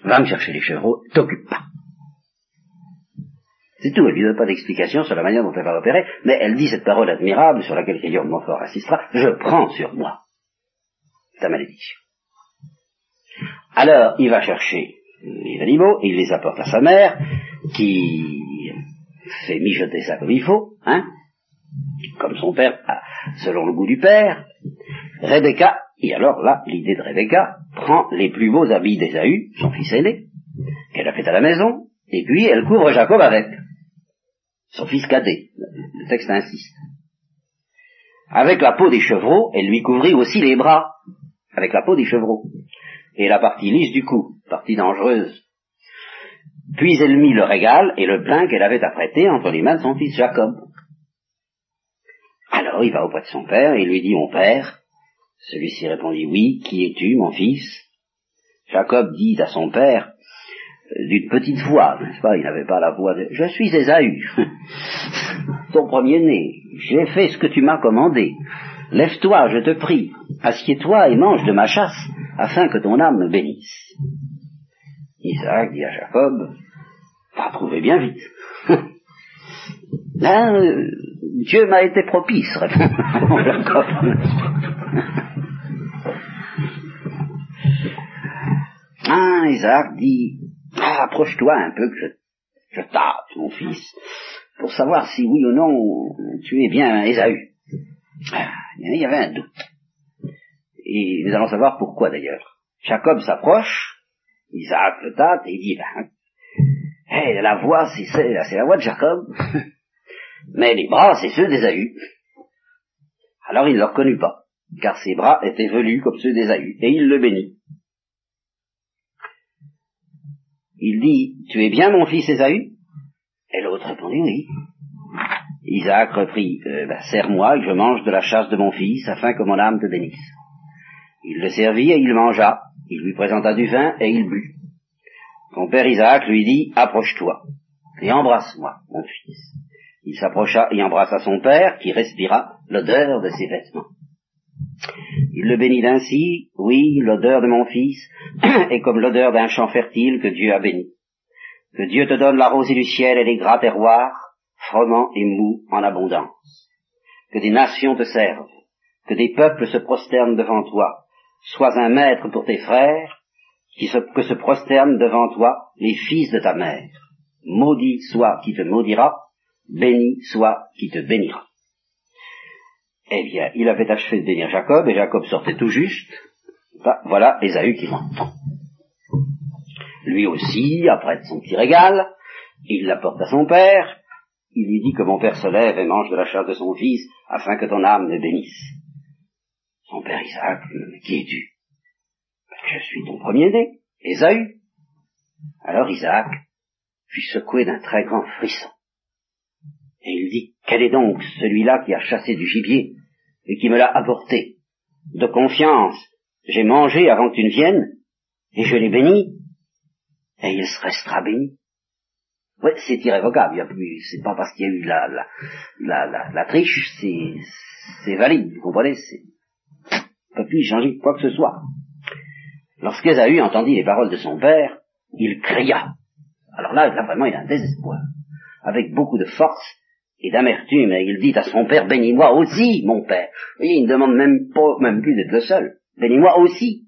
Va me chercher les chevreaux, t'occupe pas. C'est tout, elle lui donne pas d'explication sur la manière dont elle va opérer, mais elle dit cette parole admirable sur laquelle Guillaume Montfort insistera, je prends sur moi malédiction. Alors, il va chercher les animaux, et il les apporte à sa mère, qui fait mijoter ça comme il faut, hein, comme son père, selon le goût du père. Rebecca, et alors là, l'idée de Rebecca, prend les plus beaux habits d'Ésaü, son fils aîné, qu'elle a fait à la maison, et puis elle couvre Jacob avec son fils cadet. Le texte insiste. Avec la peau des chevreaux, elle lui couvrit aussi les bras, avec la peau des chevreaux, et la partie lisse du cou, partie dangereuse. Puis elle mit le régal et le pain qu'elle avait apprêté entre les mains de son fils Jacob. Alors il va auprès de son père et lui dit, mon père, celui-ci répondit, oui, qui es-tu, mon fils? Jacob dit à son père, d'une petite voix, n'est-ce pas? Il n'avait pas la voix de Je suis Ésaü, ton premier-né, j'ai fait ce que tu m'as commandé. Lève-toi, je te prie, assieds-toi et mange de ma chasse, afin que ton âme me bénisse. Isaac dit à Jacob, va trouver bien vite. Là, euh, Dieu m'a été propice, répond Jacob. ah, Isaac dit, ah, approche-toi un peu que je, je tape, mon fils, pour savoir si oui ou non tu es bien Ésaü. Mais il y avait un doute. Et nous allons savoir pourquoi d'ailleurs. Jacob s'approche, Isaac le tâte et il dit, ben, la voix, c'est la voix de Jacob, mais les bras, c'est ceux d'Ésaü. Alors il ne le reconnut pas, car ses bras étaient velus comme ceux d'Ésaü, et il le bénit. Il dit, tu es bien mon fils Ésaü Et l'autre répondit, oui. Isaac reprit, euh, ben, serre-moi et je mange de la chasse de mon fils, afin que mon âme te bénisse. Il le servit et il manga, il lui présenta du vin et il but. Son père Isaac lui dit, approche-toi et embrasse-moi, mon fils. Il s'approcha et embrassa son père, qui respira l'odeur de ses vêtements. Il le bénit ainsi, oui, l'odeur de mon fils est comme l'odeur d'un champ fertile que Dieu a béni. Que Dieu te donne la rosée du ciel et les gras terroirs, froment et mous en abondance. Que des nations te servent, que des peuples se prosternent devant toi. Sois un maître pour tes frères, que se prosternent devant toi les fils de ta mère. Maudit soit qui te maudira, béni soit qui te bénira. Eh bien, il avait achevé de bénir Jacob, et Jacob sortait tout juste. Voilà Ésaü qui rentre. Lui aussi, après son petit régal, il l'apporte à son père, il lui dit que mon père se lève et mange de la chair de son fils, afin que ton âme me bénisse. Son père Isaac, qui es-tu? Je suis ton premier-né, Ésaü. Alors Isaac fut secoué d'un très grand frisson. Et il dit, quel est donc celui-là qui a chassé du gibier et qui me l'a apporté? De confiance, j'ai mangé avant que tu ne viennes, et je l'ai béni, et il se restera béni. Oui, c'est irrévocable, c'est pas parce qu'il y a eu la, la, la, la, triche, c'est valide, vous comprenez, c'est, peut plus changer quoi que ce soit. Lorsqu'Ésaü entendit les paroles de son père, il cria. Alors là, là vraiment, il a un désespoir. Avec beaucoup de force, et d'amertume, il dit à son père, bénis-moi aussi, mon père. Vous voyez, il ne demande même pas, même plus d'être le seul. Bénis-moi aussi.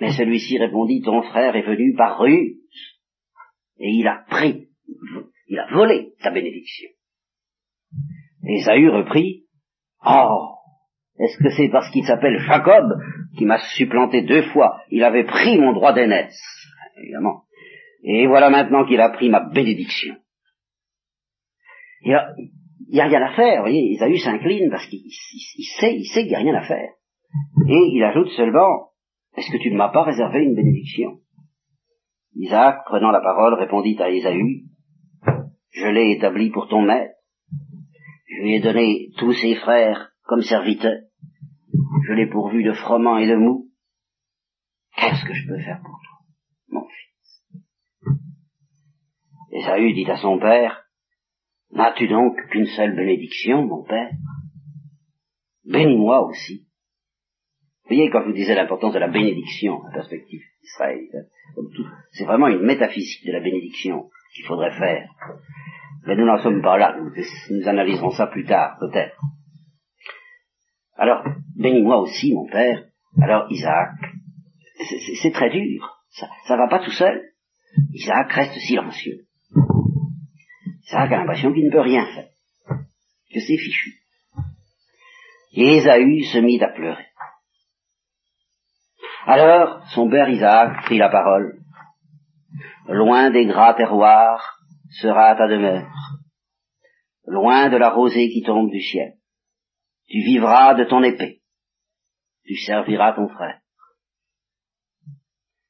Mais celui-ci répondit, ton frère est venu par ruse, et il a pris, il a volé ta bénédiction. Et Saül reprit, oh, est-ce que c'est parce qu'il s'appelle Jacob qui m'a supplanté deux fois? Il avait pris mon droit d'aînesse, évidemment. Et voilà maintenant qu'il a pris ma bénédiction. Il n'y a, rien à faire, vous voyez, Isaïe s'incline parce qu'il sait, il sait qu'il n'y a rien à faire. Et il ajoute seulement, est-ce que tu ne m'as pas réservé une bénédiction? Isaac, prenant la parole, répondit à Ésaü, je l'ai établi pour ton maître, je lui ai donné tous ses frères comme serviteurs, je l'ai pourvu de froment et de mou. Qu'est-ce que je peux faire pour toi, mon fils? Ésaü dit à son père, N'as-tu donc qu'une seule bénédiction, mon Père? Bénis-moi aussi. Vous voyez, quand je vous disais l'importance de la bénédiction, la perspective d'Israël, c'est vraiment une métaphysique de la bénédiction qu'il faudrait faire. Mais nous n'en sommes pas là, nous, analyserons ça plus tard, peut-être. Alors, bénis-moi aussi, mon Père. Alors, Isaac, c'est très dur, ça ne va pas tout seul. Isaac reste silencieux. Isaac a l'impression qu'il ne peut rien faire, que c'est fichu. Et Ésaü se mit à pleurer. Alors son père Isaac prit la parole. Loin des gras terroirs sera ta demeure, loin de la rosée qui tombe du ciel. Tu vivras de ton épée, tu serviras ton frère.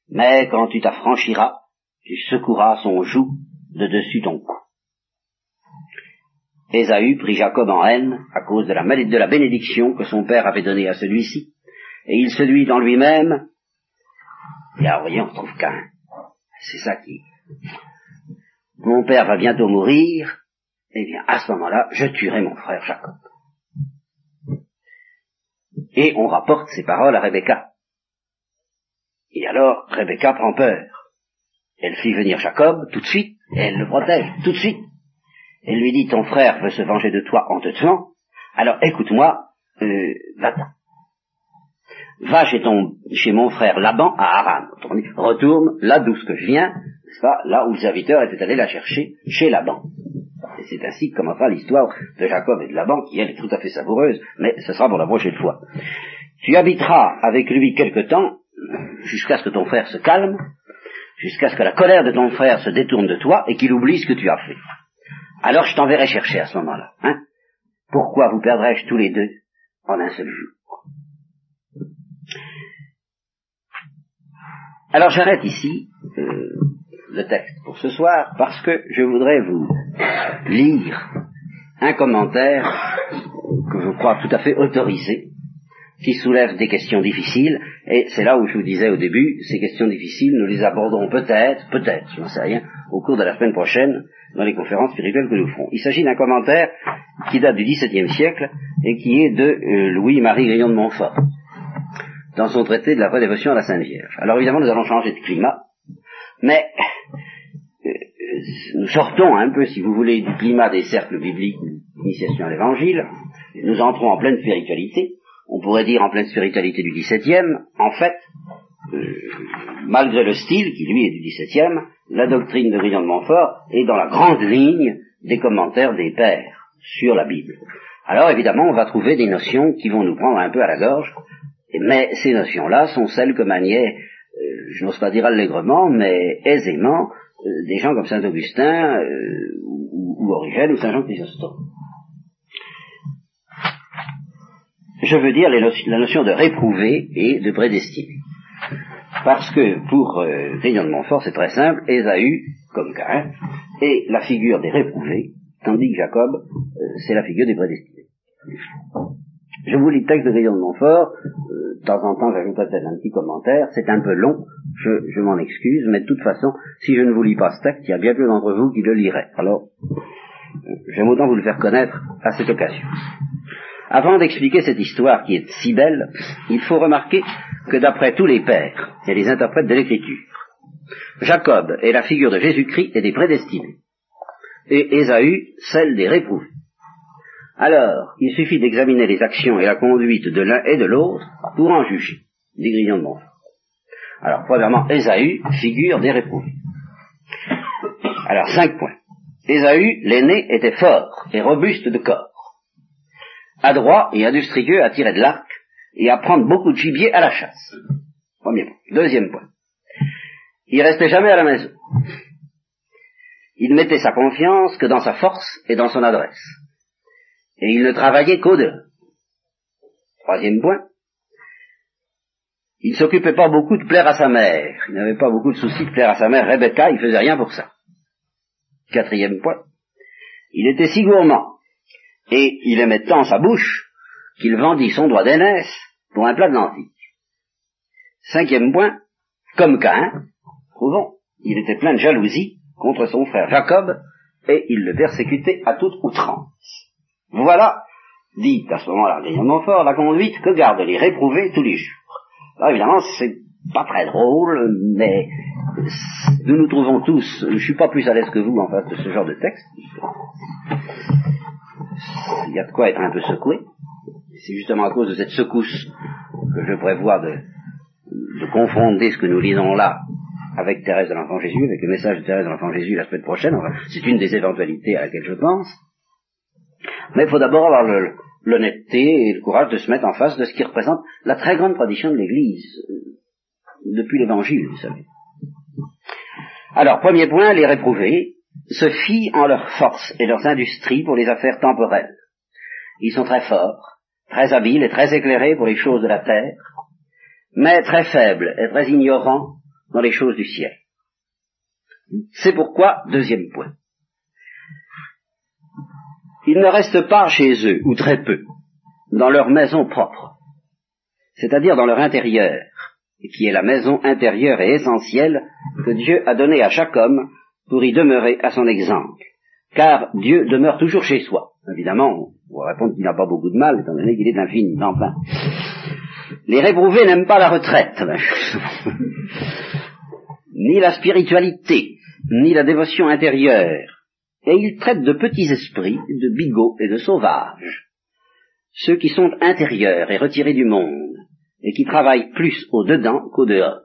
Mais quand tu t'affranchiras, tu secoueras son joug de dessus ton cou. Ésaü prit Jacob en haine à cause de la, bénédiction que son père avait donnée à celui-ci, et il se dit en lui-même, et alors voyez, on trouve qu'un, c'est ça qui, mon père va bientôt mourir, eh bien, à ce moment-là, je tuerai mon frère Jacob. Et on rapporte ces paroles à Rebecca. Et alors, Rebecca prend peur. Elle fit venir Jacob tout de suite, et elle le protège tout de suite. Elle lui dit, ton frère veut se venger de toi en te tuant, alors écoute-moi, euh, va-t'en. Va chez ton, chez mon frère Laban à Aram. Retourne là d'où ce que je viens, pas, là où le serviteur était allé la chercher, chez Laban. C'est ainsi que commencera l'histoire de Jacob et de Laban, qui elle est tout à fait savoureuse, mais ce sera pour la prochaine fois. Tu habiteras avec lui quelque temps, jusqu'à ce que ton frère se calme, jusqu'à ce que la colère de ton frère se détourne de toi et qu'il oublie ce que tu as fait. Alors je t'enverrai chercher à ce moment-là. Hein Pourquoi vous perdrais-je tous les deux en un seul jour? Alors j'arrête ici. Euh, le texte pour ce soir parce que je voudrais vous lire un commentaire que je crois tout à fait autorisé, qui soulève des questions difficiles, et c'est là où je vous disais au début, ces questions difficiles, nous les aborderons peut-être, peut-être, je n'en sais rien, au cours de la semaine prochaine, dans les conférences spirituelles que nous ferons. Il s'agit d'un commentaire qui date du XVIIe siècle et qui est de euh, Louis-Marie Grillon de Montfort, dans son traité de la vraie dévotion à la Sainte Vierge. Alors évidemment, nous allons changer de climat, mais euh, nous sortons un peu, si vous voulez, du climat des cercles bibliques d'initiation à l'Évangile, nous entrons en pleine spiritualité, on pourrait dire en pleine spiritualité du XVIIe, en fait, euh, malgré le style qui lui est du XVIIe, la doctrine de Grillon de Montfort est dans la grande ligne des commentaires des pères sur la Bible. Alors évidemment, on va trouver des notions qui vont nous prendre un peu à la gorge, mais ces notions-là sont celles que maniaient, euh, je n'ose pas dire allègrement, mais aisément, euh, des gens comme Saint Augustin ou, ou Origène ou Saint Jean Chrysostome je veux dire la notion de réprouvé et de prédestiné. Parce que pour euh, de Montfort, c'est très simple, Ésaü, comme Cain, est la figure des réprouvés, tandis que Jacob, euh, c'est la figure des prédestinés. Je vous lis le texte de Grillon de Montfort, euh, temps en temps j'ajouterai peut-être un petit commentaire, c'est un peu long, je, je m'en excuse, mais de toute façon, si je ne vous lis pas ce texte, il y a bien peu d'entre vous qui le liraient. Alors, euh, j'aime autant vous le faire connaître à cette occasion. Avant d'expliquer cette histoire qui est si belle, il faut remarquer que d'après tous les pères et les interprètes de l'Écriture, Jacob est la figure de Jésus-Christ et des prédestinés, et Ésaü celle des réprouvés. Alors, il suffit d'examiner les actions et la conduite de l'un et de l'autre pour en juger, des grillons de Montfort. Alors, premièrement, Ésaü, figure des réprouvés. Alors, cinq points. Ésaü, l'aîné, était fort et robuste de corps adroit et industrieux à tirer de l'arc et à prendre beaucoup de gibier à la chasse. Premier point. Deuxième point. Il restait jamais à la maison. Il mettait sa confiance que dans sa force et dans son adresse. Et il ne travaillait qu'au-delà. Troisième point. Il s'occupait pas beaucoup de plaire à sa mère. Il n'avait pas beaucoup de soucis de plaire à sa mère Rebecca, il faisait rien pour ça. Quatrième point. Il était si gourmand et il aimait tant sa bouche qu'il vendit son doigt d'aînesse pour un plat de lentilles. Cinquième point, comme Cain, trouvons, il était plein de jalousie contre son frère Jacob, et il le persécutait à toute outrance. Voilà, dit à ce moment-là Guillaume fort, la conduite que gardent les réprouvés tous les jours. Alors évidemment, c'est pas très drôle, mais nous nous trouvons tous, je suis pas plus à l'aise que vous en face de ce genre de texte, il y a de quoi être un peu secoué. C'est justement à cause de cette secousse que je prévois de, de confonder ce que nous lisons là avec Thérèse de l'Enfant Jésus, avec le message de Thérèse de l'Enfant Jésus la semaine prochaine. c'est une des éventualités à laquelle je pense. Mais il faut d'abord avoir l'honnêteté et le courage de se mettre en face de ce qui représente la très grande tradition de l'Église, euh, depuis l'Évangile, vous savez. Alors, premier point, les réprouvés, se fient en leurs forces et leurs industries pour les affaires temporelles. Ils sont très forts, très habiles et très éclairés pour les choses de la terre, mais très faibles et très ignorants dans les choses du ciel. C'est pourquoi, deuxième point, ils ne restent pas chez eux, ou très peu, dans leur maison propre, c'est-à-dire dans leur intérieur, qui est la maison intérieure et essentielle que Dieu a donnée à chaque homme pour y demeurer à son exemple. Car Dieu demeure toujours chez soi. Évidemment, on va répondre qu'il n'a pas beaucoup de mal, étant donné qu'il est infiniment plein. Les réprouvés n'aiment pas la retraite, ni la spiritualité, ni la dévotion intérieure, et ils traitent de petits esprits, de bigots et de sauvages, ceux qui sont intérieurs et retirés du monde, et qui travaillent plus au dedans qu'au dehors.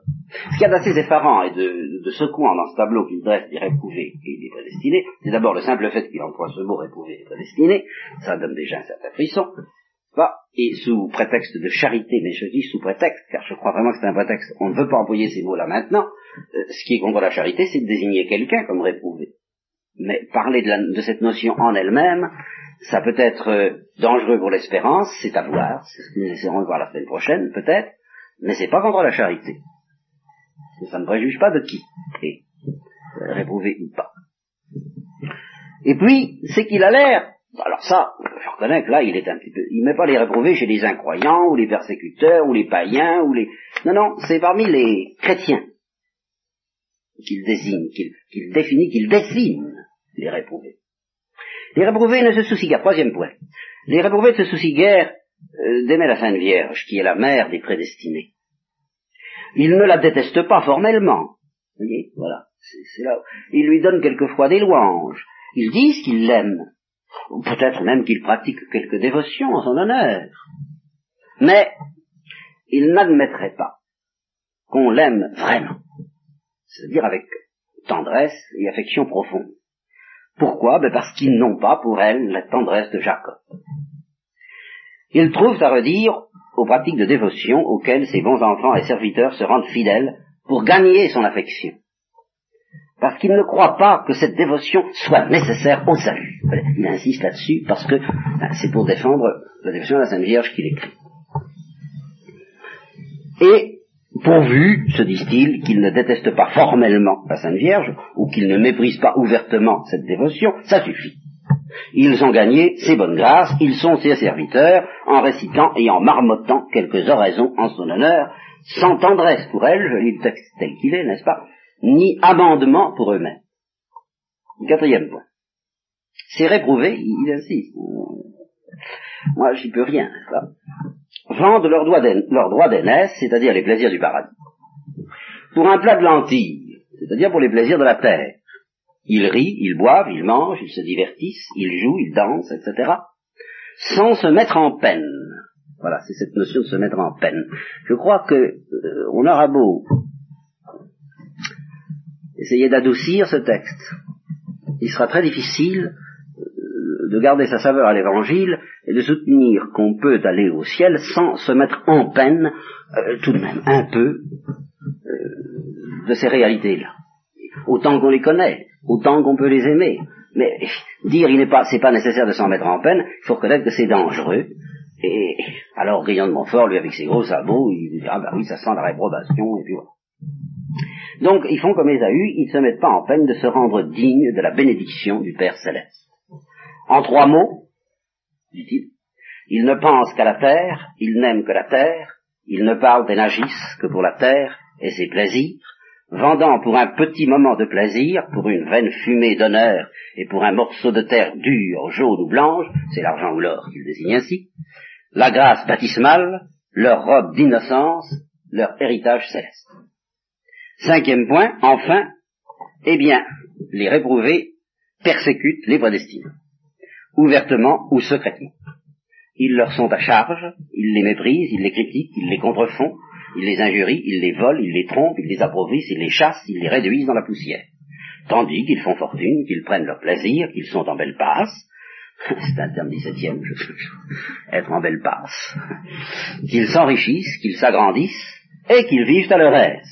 Ce qu'il y a d'assez effarant et de, de, secouant dans ce tableau qu'il dresse des réprouvés et des prédestinés, c'est d'abord le simple fait qu'il emploie ce mot réprouvé et prédestiné, ça donne déjà un certain frisson, et sous prétexte de charité, mais je dis sous prétexte, car je crois vraiment que c'est un prétexte, on ne veut pas employer ces mots-là maintenant, euh, ce qui est contre la charité, c'est de désigner quelqu'un comme réprouvé. Mais parler de, cette notion en elle-même, ça peut être euh, dangereux pour l'espérance, c'est à voir, c'est ce que nous essaierons de voir la semaine prochaine, peut-être, mais c'est pas contre la charité. Ça ne préjuge pas de qui. Et réprouvé ou pas. Et puis, c'est qu'il a l'air, alors ça, je reconnais que là, il est un petit peu, il met pas les réprouvés chez les incroyants, ou les persécuteurs, ou les païens, ou les, non, non, c'est parmi les chrétiens qu'il désigne, qu'il définit, qu'il dessine les réprouvés. Les réprouvés ne se soucient guère, troisième point, les réprouvés se soucient guère euh, d'aimer la Sainte Vierge, qui est la mère des prédestinés. Ils ne la détestent pas formellement. Vous voyez, voilà. Ils lui donnent quelquefois des louanges. Ils disent qu'ils l'aiment. Peut-être même qu'ils pratiquent quelques dévotions en son honneur. Mais ils n'admettraient pas qu'on l'aime vraiment. C'est-à-dire avec tendresse et affection profonde. Pourquoi? Ben Parce qu'ils n'ont pas pour elle la tendresse de Jacob. Ils trouvent à redire aux pratiques de dévotion auxquelles ces bons enfants et serviteurs se rendent fidèles pour gagner son affection. Parce qu'ils ne croient pas que cette dévotion soit nécessaire au salut. Il insiste là-dessus parce que ben, c'est pour défendre la dévotion de la Sainte Vierge qu'il écrit. Et pourvu, se disent-ils, qu'ils ne détestent pas formellement la Sainte Vierge, ou qu'ils ne méprisent pas ouvertement cette dévotion, ça suffit. Ils ont gagné ses bonnes grâces, ils sont ses serviteurs, en récitant et en marmottant quelques oraisons en son honneur, sans tendresse pour elle, je lis le texte tel qu'il est, n'est-ce pas, ni amendement pour eux-mêmes. Quatrième point. C'est réprouvé, il insiste. Moi, j'y peux rien, n'est-ce pas? Vendent leur droit d'aînesse, c'est-à-dire les plaisirs du paradis, pour un plat de lentilles, c'est-à-dire pour les plaisirs de la terre. Ils rient, ils boivent, ils mangent, ils se divertissent, ils jouent, ils dansent, etc. Sans se mettre en peine. Voilà, c'est cette notion de se mettre en peine. Je crois que euh, on aura beau essayer d'adoucir ce texte. Il sera très difficile de garder sa saveur à l'évangile et de soutenir qu'on peut aller au ciel sans se mettre en peine euh, tout de même un peu de ces réalités-là. Autant qu'on les connaît, autant qu'on peut les aimer. Mais dire il n'est pas, c'est pas nécessaire de s'en mettre en peine, il faut reconnaître que c'est dangereux. Et alors Guillaume de Montfort, lui avec ses gros sabots, il dit ah bah oui ça sent la réprobation et puis voilà. Donc ils font comme Ésaü, ils ne se mettent pas en peine de se rendre dignes de la bénédiction du Père céleste. En trois mots, dit-il, ils ne pensent qu'à la terre, ils n'aiment que la terre, ils ne parlent et n'agissent que pour la terre et ses plaisirs, vendant pour un petit moment de plaisir, pour une vaine fumée d'honneur et pour un morceau de terre dure, jaune ou blanche, c'est l'argent ou l'or qu'il désigne ainsi, la grâce baptismale, leur robe d'innocence, leur héritage céleste. Cinquième point, enfin, eh bien, les réprouvés persécutent les prédestinés, ouvertement ou secrètement. Ils leur sont à charge, ils les méprisent, ils les critiquent, ils les contrefont, ils les injurient, ils les volent, ils les trompent, ils les appauvrissent, ils les chassent, ils les réduisent dans la poussière. Tandis qu'ils font fortune, qu'ils prennent leur plaisir, qu'ils sont en belle passe, c'est un terme 17e, être en belle passe, qu'ils s'enrichissent, qu'ils s'agrandissent, et qu'ils vivent à leur aise.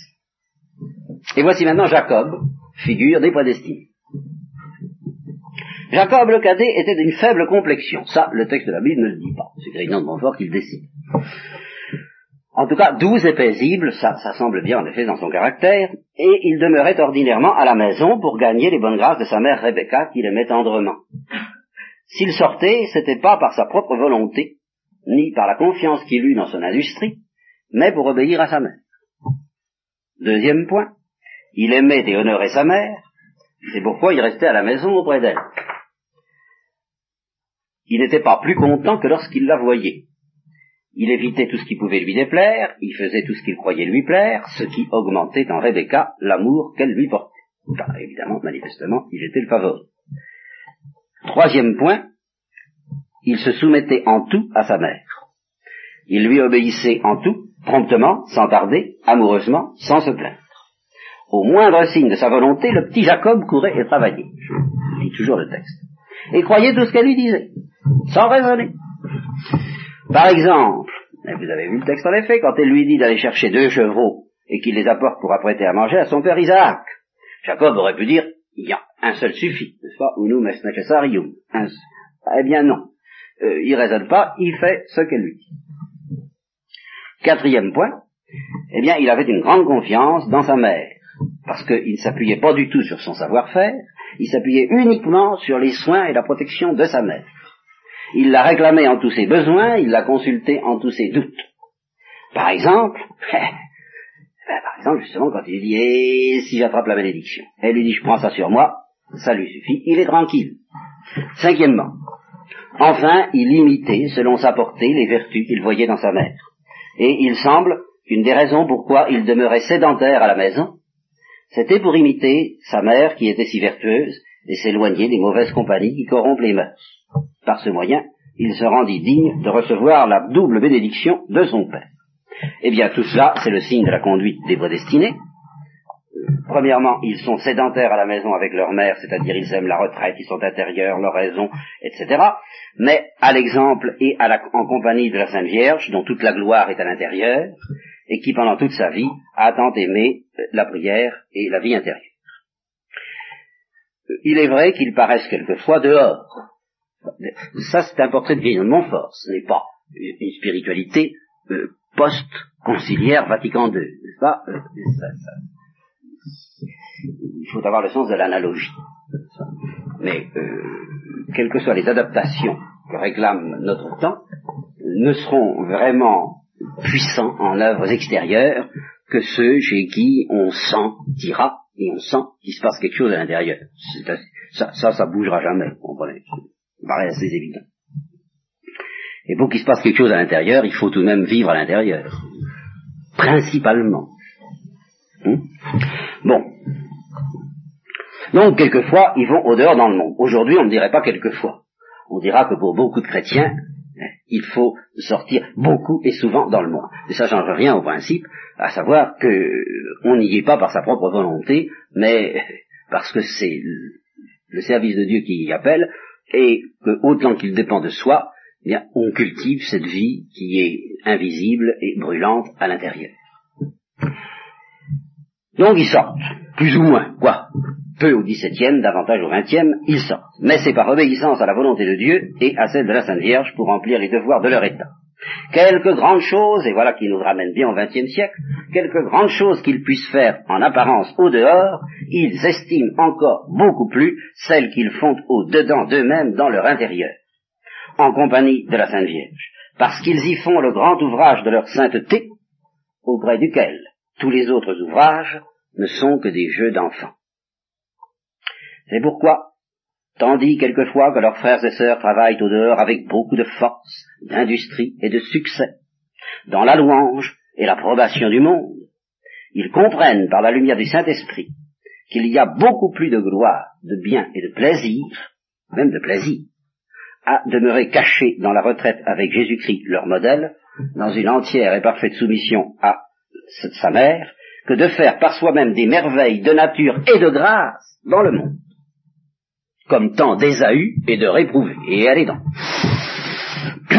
Et voici maintenant Jacob, figure des prédestinés. Jacob le cadet était d'une faible complexion. Ça, le texte de la Bible ne le dit pas. C'est Grignon de Montfort qui le décide. En tout cas, doux et paisible, ça, ça semble bien en effet dans son caractère, et il demeurait ordinairement à la maison pour gagner les bonnes grâces de sa mère Rebecca qui l'aimait tendrement. S'il sortait, c'était pas par sa propre volonté, ni par la confiance qu'il eut dans son industrie, mais pour obéir à sa mère. Deuxième point, il aimait et honorait sa mère, c'est pourquoi il restait à la maison auprès d'elle. Il n'était pas plus content que lorsqu'il la voyait. Il évitait tout ce qui pouvait lui déplaire, il faisait tout ce qu'il croyait lui plaire, ce qui augmentait en Rebecca l'amour qu'elle lui portait. évidemment, manifestement, il était le favori. Troisième point, il se soumettait en tout à sa mère. Il lui obéissait en tout, promptement, sans tarder, amoureusement, sans se plaindre. Au moindre signe de sa volonté, le petit Jacob courait et travaillait. Je lis toujours le texte. Et croyait tout ce qu'elle lui disait, sans raisonner. Par exemple, vous avez vu le texte en effet, quand elle lui dit d'aller chercher deux chevaux et qu'il les apporte pour apprêter à manger à son père Isaac. Jacob aurait pu dire, il y a un seul suffit, n'est-ce pas Unum est necessarium. Eh bien non. Euh, il raisonne pas, il fait ce qu'elle lui dit. Quatrième point, eh bien, il avait une grande confiance dans sa mère. parce qu'il ne s'appuyait pas du tout sur son savoir-faire, il s'appuyait uniquement sur les soins et la protection de sa mère. Il la réclamait en tous ses besoins, il la consultait en tous ses doutes. Par exemple, ben, par exemple, justement, quand il dit, et si j'attrape la malédiction, elle lui dit, je prends ça sur moi, ça lui suffit, il est tranquille. Cinquièmement, enfin, il imitait, selon sa portée, les vertus qu'il voyait dans sa mère. Et il semble qu'une des raisons pourquoi il demeurait sédentaire à la maison, c'était pour imiter sa mère qui était si vertueuse et s'éloigner des mauvaises compagnies qui corrompent les mœurs. Par ce moyen, il se rendit digne de recevoir la double bénédiction de son père. Eh bien, tout cela, c'est le signe de la conduite des prédestinés. Premièrement, ils sont sédentaires à la maison avec leur mère, c'est-à-dire ils aiment la retraite, ils sont intérieurs, leur raison, etc. Mais à l'exemple et en compagnie de la Sainte Vierge, dont toute la gloire est à l'intérieur, et qui pendant toute sa vie a tant aimé la prière et la vie intérieure. Il est vrai qu'ils paraissent quelquefois dehors. Ça, c'est un portrait de Guillaume de Montfort. Ce n'est pas une spiritualité euh, post-conciliaire Vatican II, n'est-ce pas? Euh, Il faut avoir le sens de l'analogie. Mais, euh, quelles que soient les adaptations que réclame notre temps, ne seront vraiment puissants en œuvres extérieures que ceux chez qui on sent, dira, et on sent qu'il se passe quelque chose à l'intérieur. Ça, ça, ça bougera jamais. Paraît assez évident. Et pour qu'il se passe quelque chose à l'intérieur, il faut tout de même vivre à l'intérieur. Principalement. Hum? bon. Donc, quelquefois, ils vont au dehors dans le monde. Aujourd'hui, on ne dirait pas quelquefois. On dira que pour beaucoup de chrétiens, il faut sortir beaucoup et souvent dans le monde. Et ça change rien au principe, à savoir que on n'y est pas par sa propre volonté, mais parce que c'est le service de Dieu qui y appelle, et que autant qu'il dépend de soi, eh on cultive cette vie qui est invisible et brûlante à l'intérieur. Donc ils sortent, plus ou moins, quoi. Peu au XVIIe, davantage au XXe, ils sortent. Mais c'est par obéissance à la volonté de Dieu et à celle de la Sainte Vierge pour remplir les devoirs de leur état. Quelques grandes choses, et voilà qui nous ramène bien au XXe siècle, quelques grandes choses qu'ils puissent faire en apparence au dehors, ils estiment encore beaucoup plus celles qu'ils font au dedans d'eux-mêmes dans leur intérieur, en compagnie de la Sainte Vierge, parce qu'ils y font le grand ouvrage de leur sainteté, auprès duquel tous les autres ouvrages ne sont que des jeux d'enfants. C'est pourquoi, tandis quelquefois que leurs frères et sœurs travaillent au dehors avec beaucoup de force, d'industrie et de succès, dans la louange et l'approbation du monde, ils comprennent par la lumière du Saint-Esprit qu'il y a beaucoup plus de gloire, de bien et de plaisir, même de plaisir, à demeurer cachés dans la retraite avec Jésus-Christ, leur modèle, dans une entière et parfaite soumission à sa mère, que de faire par soi-même des merveilles de nature et de grâce dans le monde comme tant d'Ésaü et de réprouver. Et allez donc.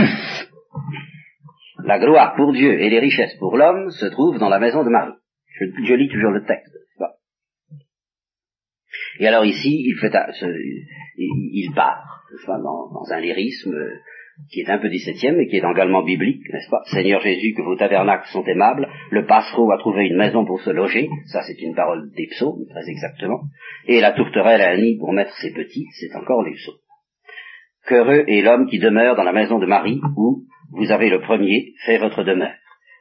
La gloire pour Dieu et les richesses pour l'homme se trouvent dans la maison de Marie. Je, lis toujours le texte. Et alors ici, il, fait, il, part dans, un lyrisme qui est un peu dix-septième et qui est également biblique, n'est-ce pas? Seigneur Jésus, que vos tabernacles sont aimables, le passereau a trouvé une maison pour se loger, ça c'est une parole des psaumes, très exactement, et la tourterelle a un nid pour mettre ses petits, c'est encore les psaumes. Qu'heureux est l'homme qui demeure dans la maison de Marie, où vous avez le premier fait votre demeure.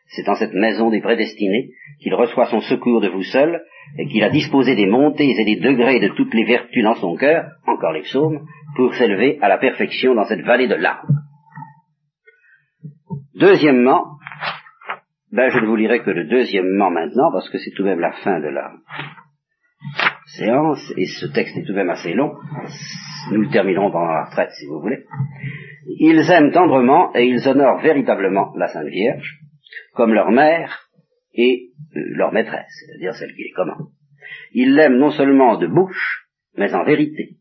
C'est dans cette maison des prédestinés qu'il reçoit son secours de vous seul, et qu'il a disposé des montées et des degrés de toutes les vertus dans son cœur, encore les psaumes, pour s'élever à la perfection dans cette vallée de larmes. Deuxièmement, ben je ne vous lirai que le deuxièmement maintenant, parce que c'est tout de même la fin de la séance, et ce texte est tout de même assez long. Nous le terminerons pendant la retraite, si vous voulez. Ils aiment tendrement et ils honorent véritablement la Sainte Vierge, comme leur mère et leur maîtresse, c'est-à-dire celle qui les commande. Ils l'aiment non seulement de bouche, mais en vérité.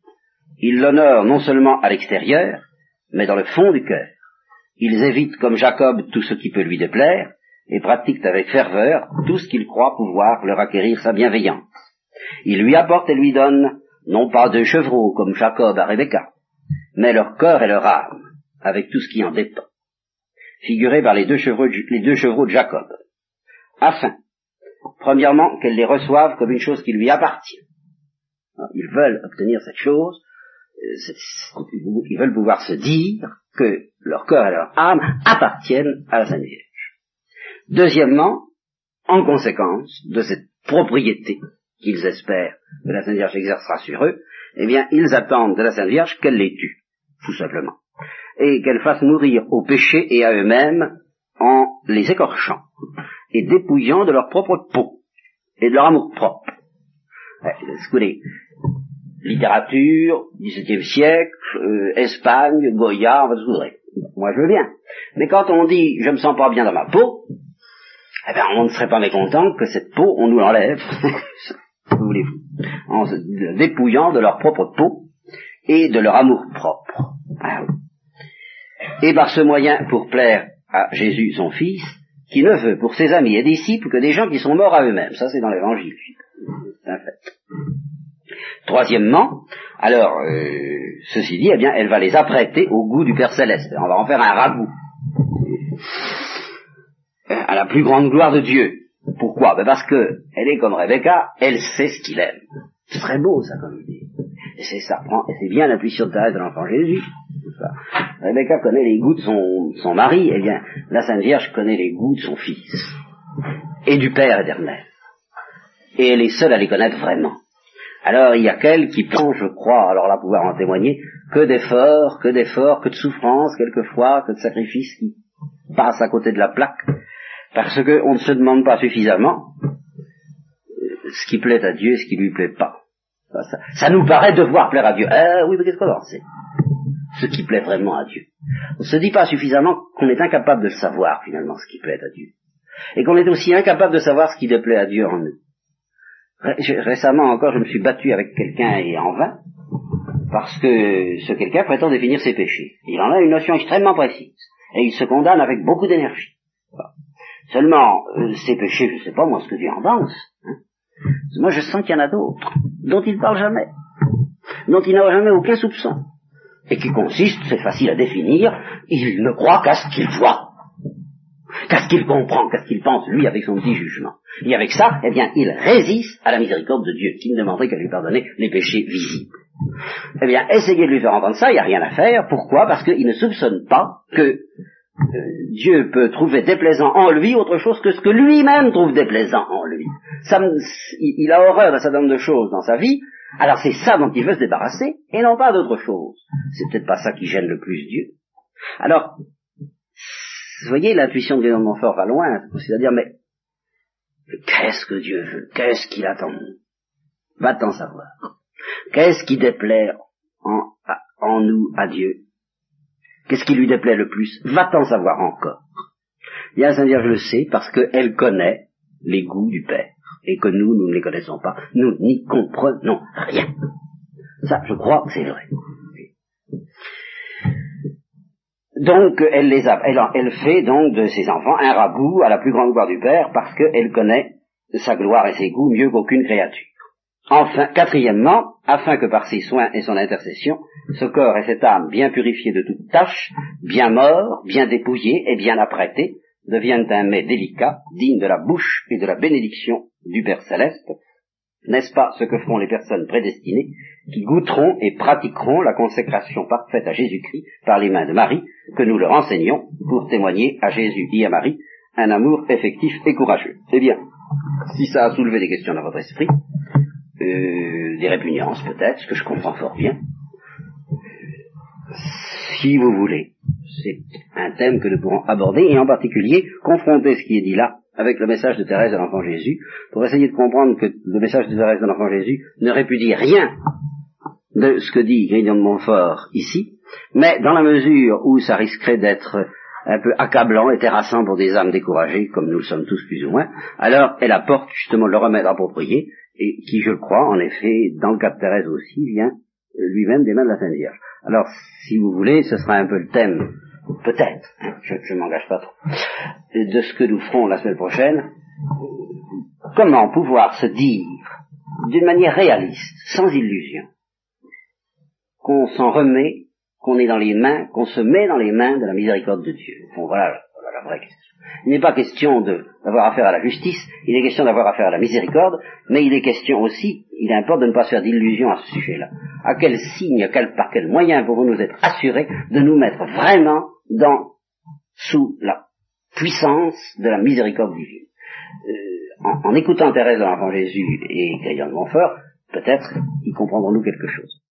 Ils l'honorent non seulement à l'extérieur, mais dans le fond du cœur. Ils évitent comme Jacob tout ce qui peut lui déplaire, et pratiquent avec ferveur tout ce qu'ils croient pouvoir leur acquérir sa bienveillance. Ils lui apportent et lui donnent non pas deux chevreaux comme Jacob à Rebecca, mais leur corps et leur âme, avec tout ce qui en dépend, figurés par les deux chevreaux, chevreaux de Jacob, afin premièrement, qu'elle les reçoive comme une chose qui lui appartient. Ils veulent obtenir cette chose, euh, ils veulent pouvoir se dire que leur corps et leur âme appartiennent à la Sainte Vierge. Deuxièmement, en conséquence de cette propriété qu'ils espèrent que la Sainte Vierge exercera sur eux, eh bien, ils attendent de la Sainte Vierge qu'elle les tue, tout simplement, et qu'elle fasse mourir au péché et à eux-mêmes en les écorchant et dépouillant de leur propre peau et de leur amour propre. Littérature, XVIIe siècle, euh, Espagne, Goya, on va Moi, je veux bien. Mais quand on dit je me sens pas bien dans ma peau, eh bien, on ne serait pas mécontent que cette peau, on nous l'enlève. En se dépouillant de leur propre peau et de leur amour propre. Ah et par ce moyen, pour plaire à Jésus, son Fils, qui ne veut pour ses amis et disciples que des gens qui sont morts à eux-mêmes. Ça, c'est dans l'Évangile. C'est un fait. Troisièmement, alors, euh, ceci dit, eh bien, elle va les apprêter au goût du Père Céleste. On va en faire un ragoût. À la plus grande gloire de Dieu. Pourquoi? Ben Parce que elle est comme Rebecca, elle sait ce qu'il aime. C'est très beau, ça, comme idée. C'est ça, c'est bien l'intuition de Thérèse de l'enfant Jésus. Rebecca connaît les goûts de son, son mari, eh bien, la Sainte Vierge connaît les goûts de son fils. Et du Père éternel. Et elle est seule à les connaître vraiment. Alors il y a qu'elle qui pense, je crois, alors là pouvoir en témoigner, que d'efforts, que d'efforts, que de souffrances quelquefois, que de sacrifices qui passent à côté de la plaque, parce qu'on ne se demande pas suffisamment ce qui plaît à Dieu et ce qui lui plaît pas. Ça, nous paraît devoir plaire à Dieu. Eh oui, mais qu'est-ce qu'on en Ce qui plaît vraiment à Dieu. On ne se dit pas suffisamment qu'on est incapable de savoir finalement, ce qui plaît à Dieu. Et qu'on est aussi incapable de savoir ce qui déplaît à Dieu en nous. Récemment encore, je me suis battu avec quelqu'un et en vain, parce que ce quelqu'un prétend définir ses péchés. Il en a une notion extrêmement précise, et il se condamne avec beaucoup d'énergie. Seulement, euh, ces péchés, je ne sais pas moi ce que Dieu en pense. Hein. Moi, je sens qu'il y en a d'autres, dont il ne parle jamais, dont il n'a jamais aucun soupçon, et qui consistent, c'est facile à définir, il ne croit qu'à ce qu'il voit. Qu'est-ce qu'il comprend, qu'est-ce qu'il pense, lui, avec son petit jugement? Et avec ça, eh bien, il résiste à la miséricorde de Dieu, qui ne demanderait qu'à lui pardonner les péchés visibles. Eh bien, essayez de lui faire entendre ça, il n'y a rien à faire. Pourquoi? Parce qu'il ne soupçonne pas que euh, Dieu peut trouver déplaisant en lui autre chose que ce que lui-même trouve déplaisant en lui. Ça, il a horreur d'un certain nombre de choses dans sa vie, alors c'est ça dont il veut se débarrasser, et non pas d'autre chose. C'est peut-être pas ça qui gêne le plus Dieu. Alors, vous voyez, l'intuition de mon fort va loin, c'est-à-dire, mais qu'est-ce que Dieu veut? Qu'est-ce qu'il attend Va-t'en savoir. Qu'est-ce qui déplaît en, nous à Dieu? Qu'est-ce qui lui déplaît le plus? Va-t'en savoir encore. Bien, Saint Vierge le sait parce qu'elle connaît les goûts du Père et que nous, nous ne les connaissons pas. Nous n'y comprenons rien. Ça, je crois que c'est vrai. Donc, elle, les a, elle, fait donc de ses enfants un ragoût à la plus grande gloire du Père parce qu'elle connaît sa gloire et ses goûts mieux qu'aucune créature. Enfin, quatrièmement, afin que par ses soins et son intercession, ce corps et cette âme bien purifiés de toute tâche, bien morts, bien dépouillés et bien apprêtés, deviennent un mets délicat, digne de la bouche et de la bénédiction du Père céleste, n'est-ce pas ce que feront les personnes prédestinées qui goûteront et pratiqueront la consécration parfaite à Jésus-Christ par les mains de Marie, que nous leur enseignons pour témoigner à Jésus et à Marie un amour effectif et courageux. Eh bien, si ça a soulevé des questions dans votre esprit, euh, des répugnances peut-être, ce que je comprends fort bien, si vous voulez, c'est un thème que nous pourrons aborder et en particulier confronter ce qui est dit là avec le message de Thérèse de l'enfant Jésus, pour essayer de comprendre que le message de Thérèse de l'enfant Jésus ne répudie rien de ce que dit Grignon de Montfort ici, mais dans la mesure où ça risquerait d'être un peu accablant et terrassant pour des âmes découragées, comme nous le sommes tous plus ou moins, alors elle apporte justement le remède approprié, et qui, je le crois, en effet, dans le cas de Thérèse aussi, vient lui-même des mains de la Sainte Vierge. Alors, si vous voulez, ce sera un peu le thème peut-être, je ne m'engage pas trop, de ce que nous ferons la semaine prochaine, comment pouvoir se dire d'une manière réaliste, sans illusion, qu'on s'en remet, qu'on est dans les mains, qu'on se met dans les mains de la miséricorde de Dieu. Bon, voilà, la vraie question. Il n'est pas question d'avoir affaire à la justice, il est question d'avoir affaire à la miséricorde, mais il est question aussi, il importe de ne pas se faire d'illusions à ce sujet-là. À quel signe, quel, par quel moyen pouvons-nous être assurés de nous mettre vraiment dans, sous la puissance de la miséricorde divine euh, en, écoutant Thérèse de l'Enfant Jésus et Gaillon de Montfort, peut-être y comprendrons-nous quelque chose.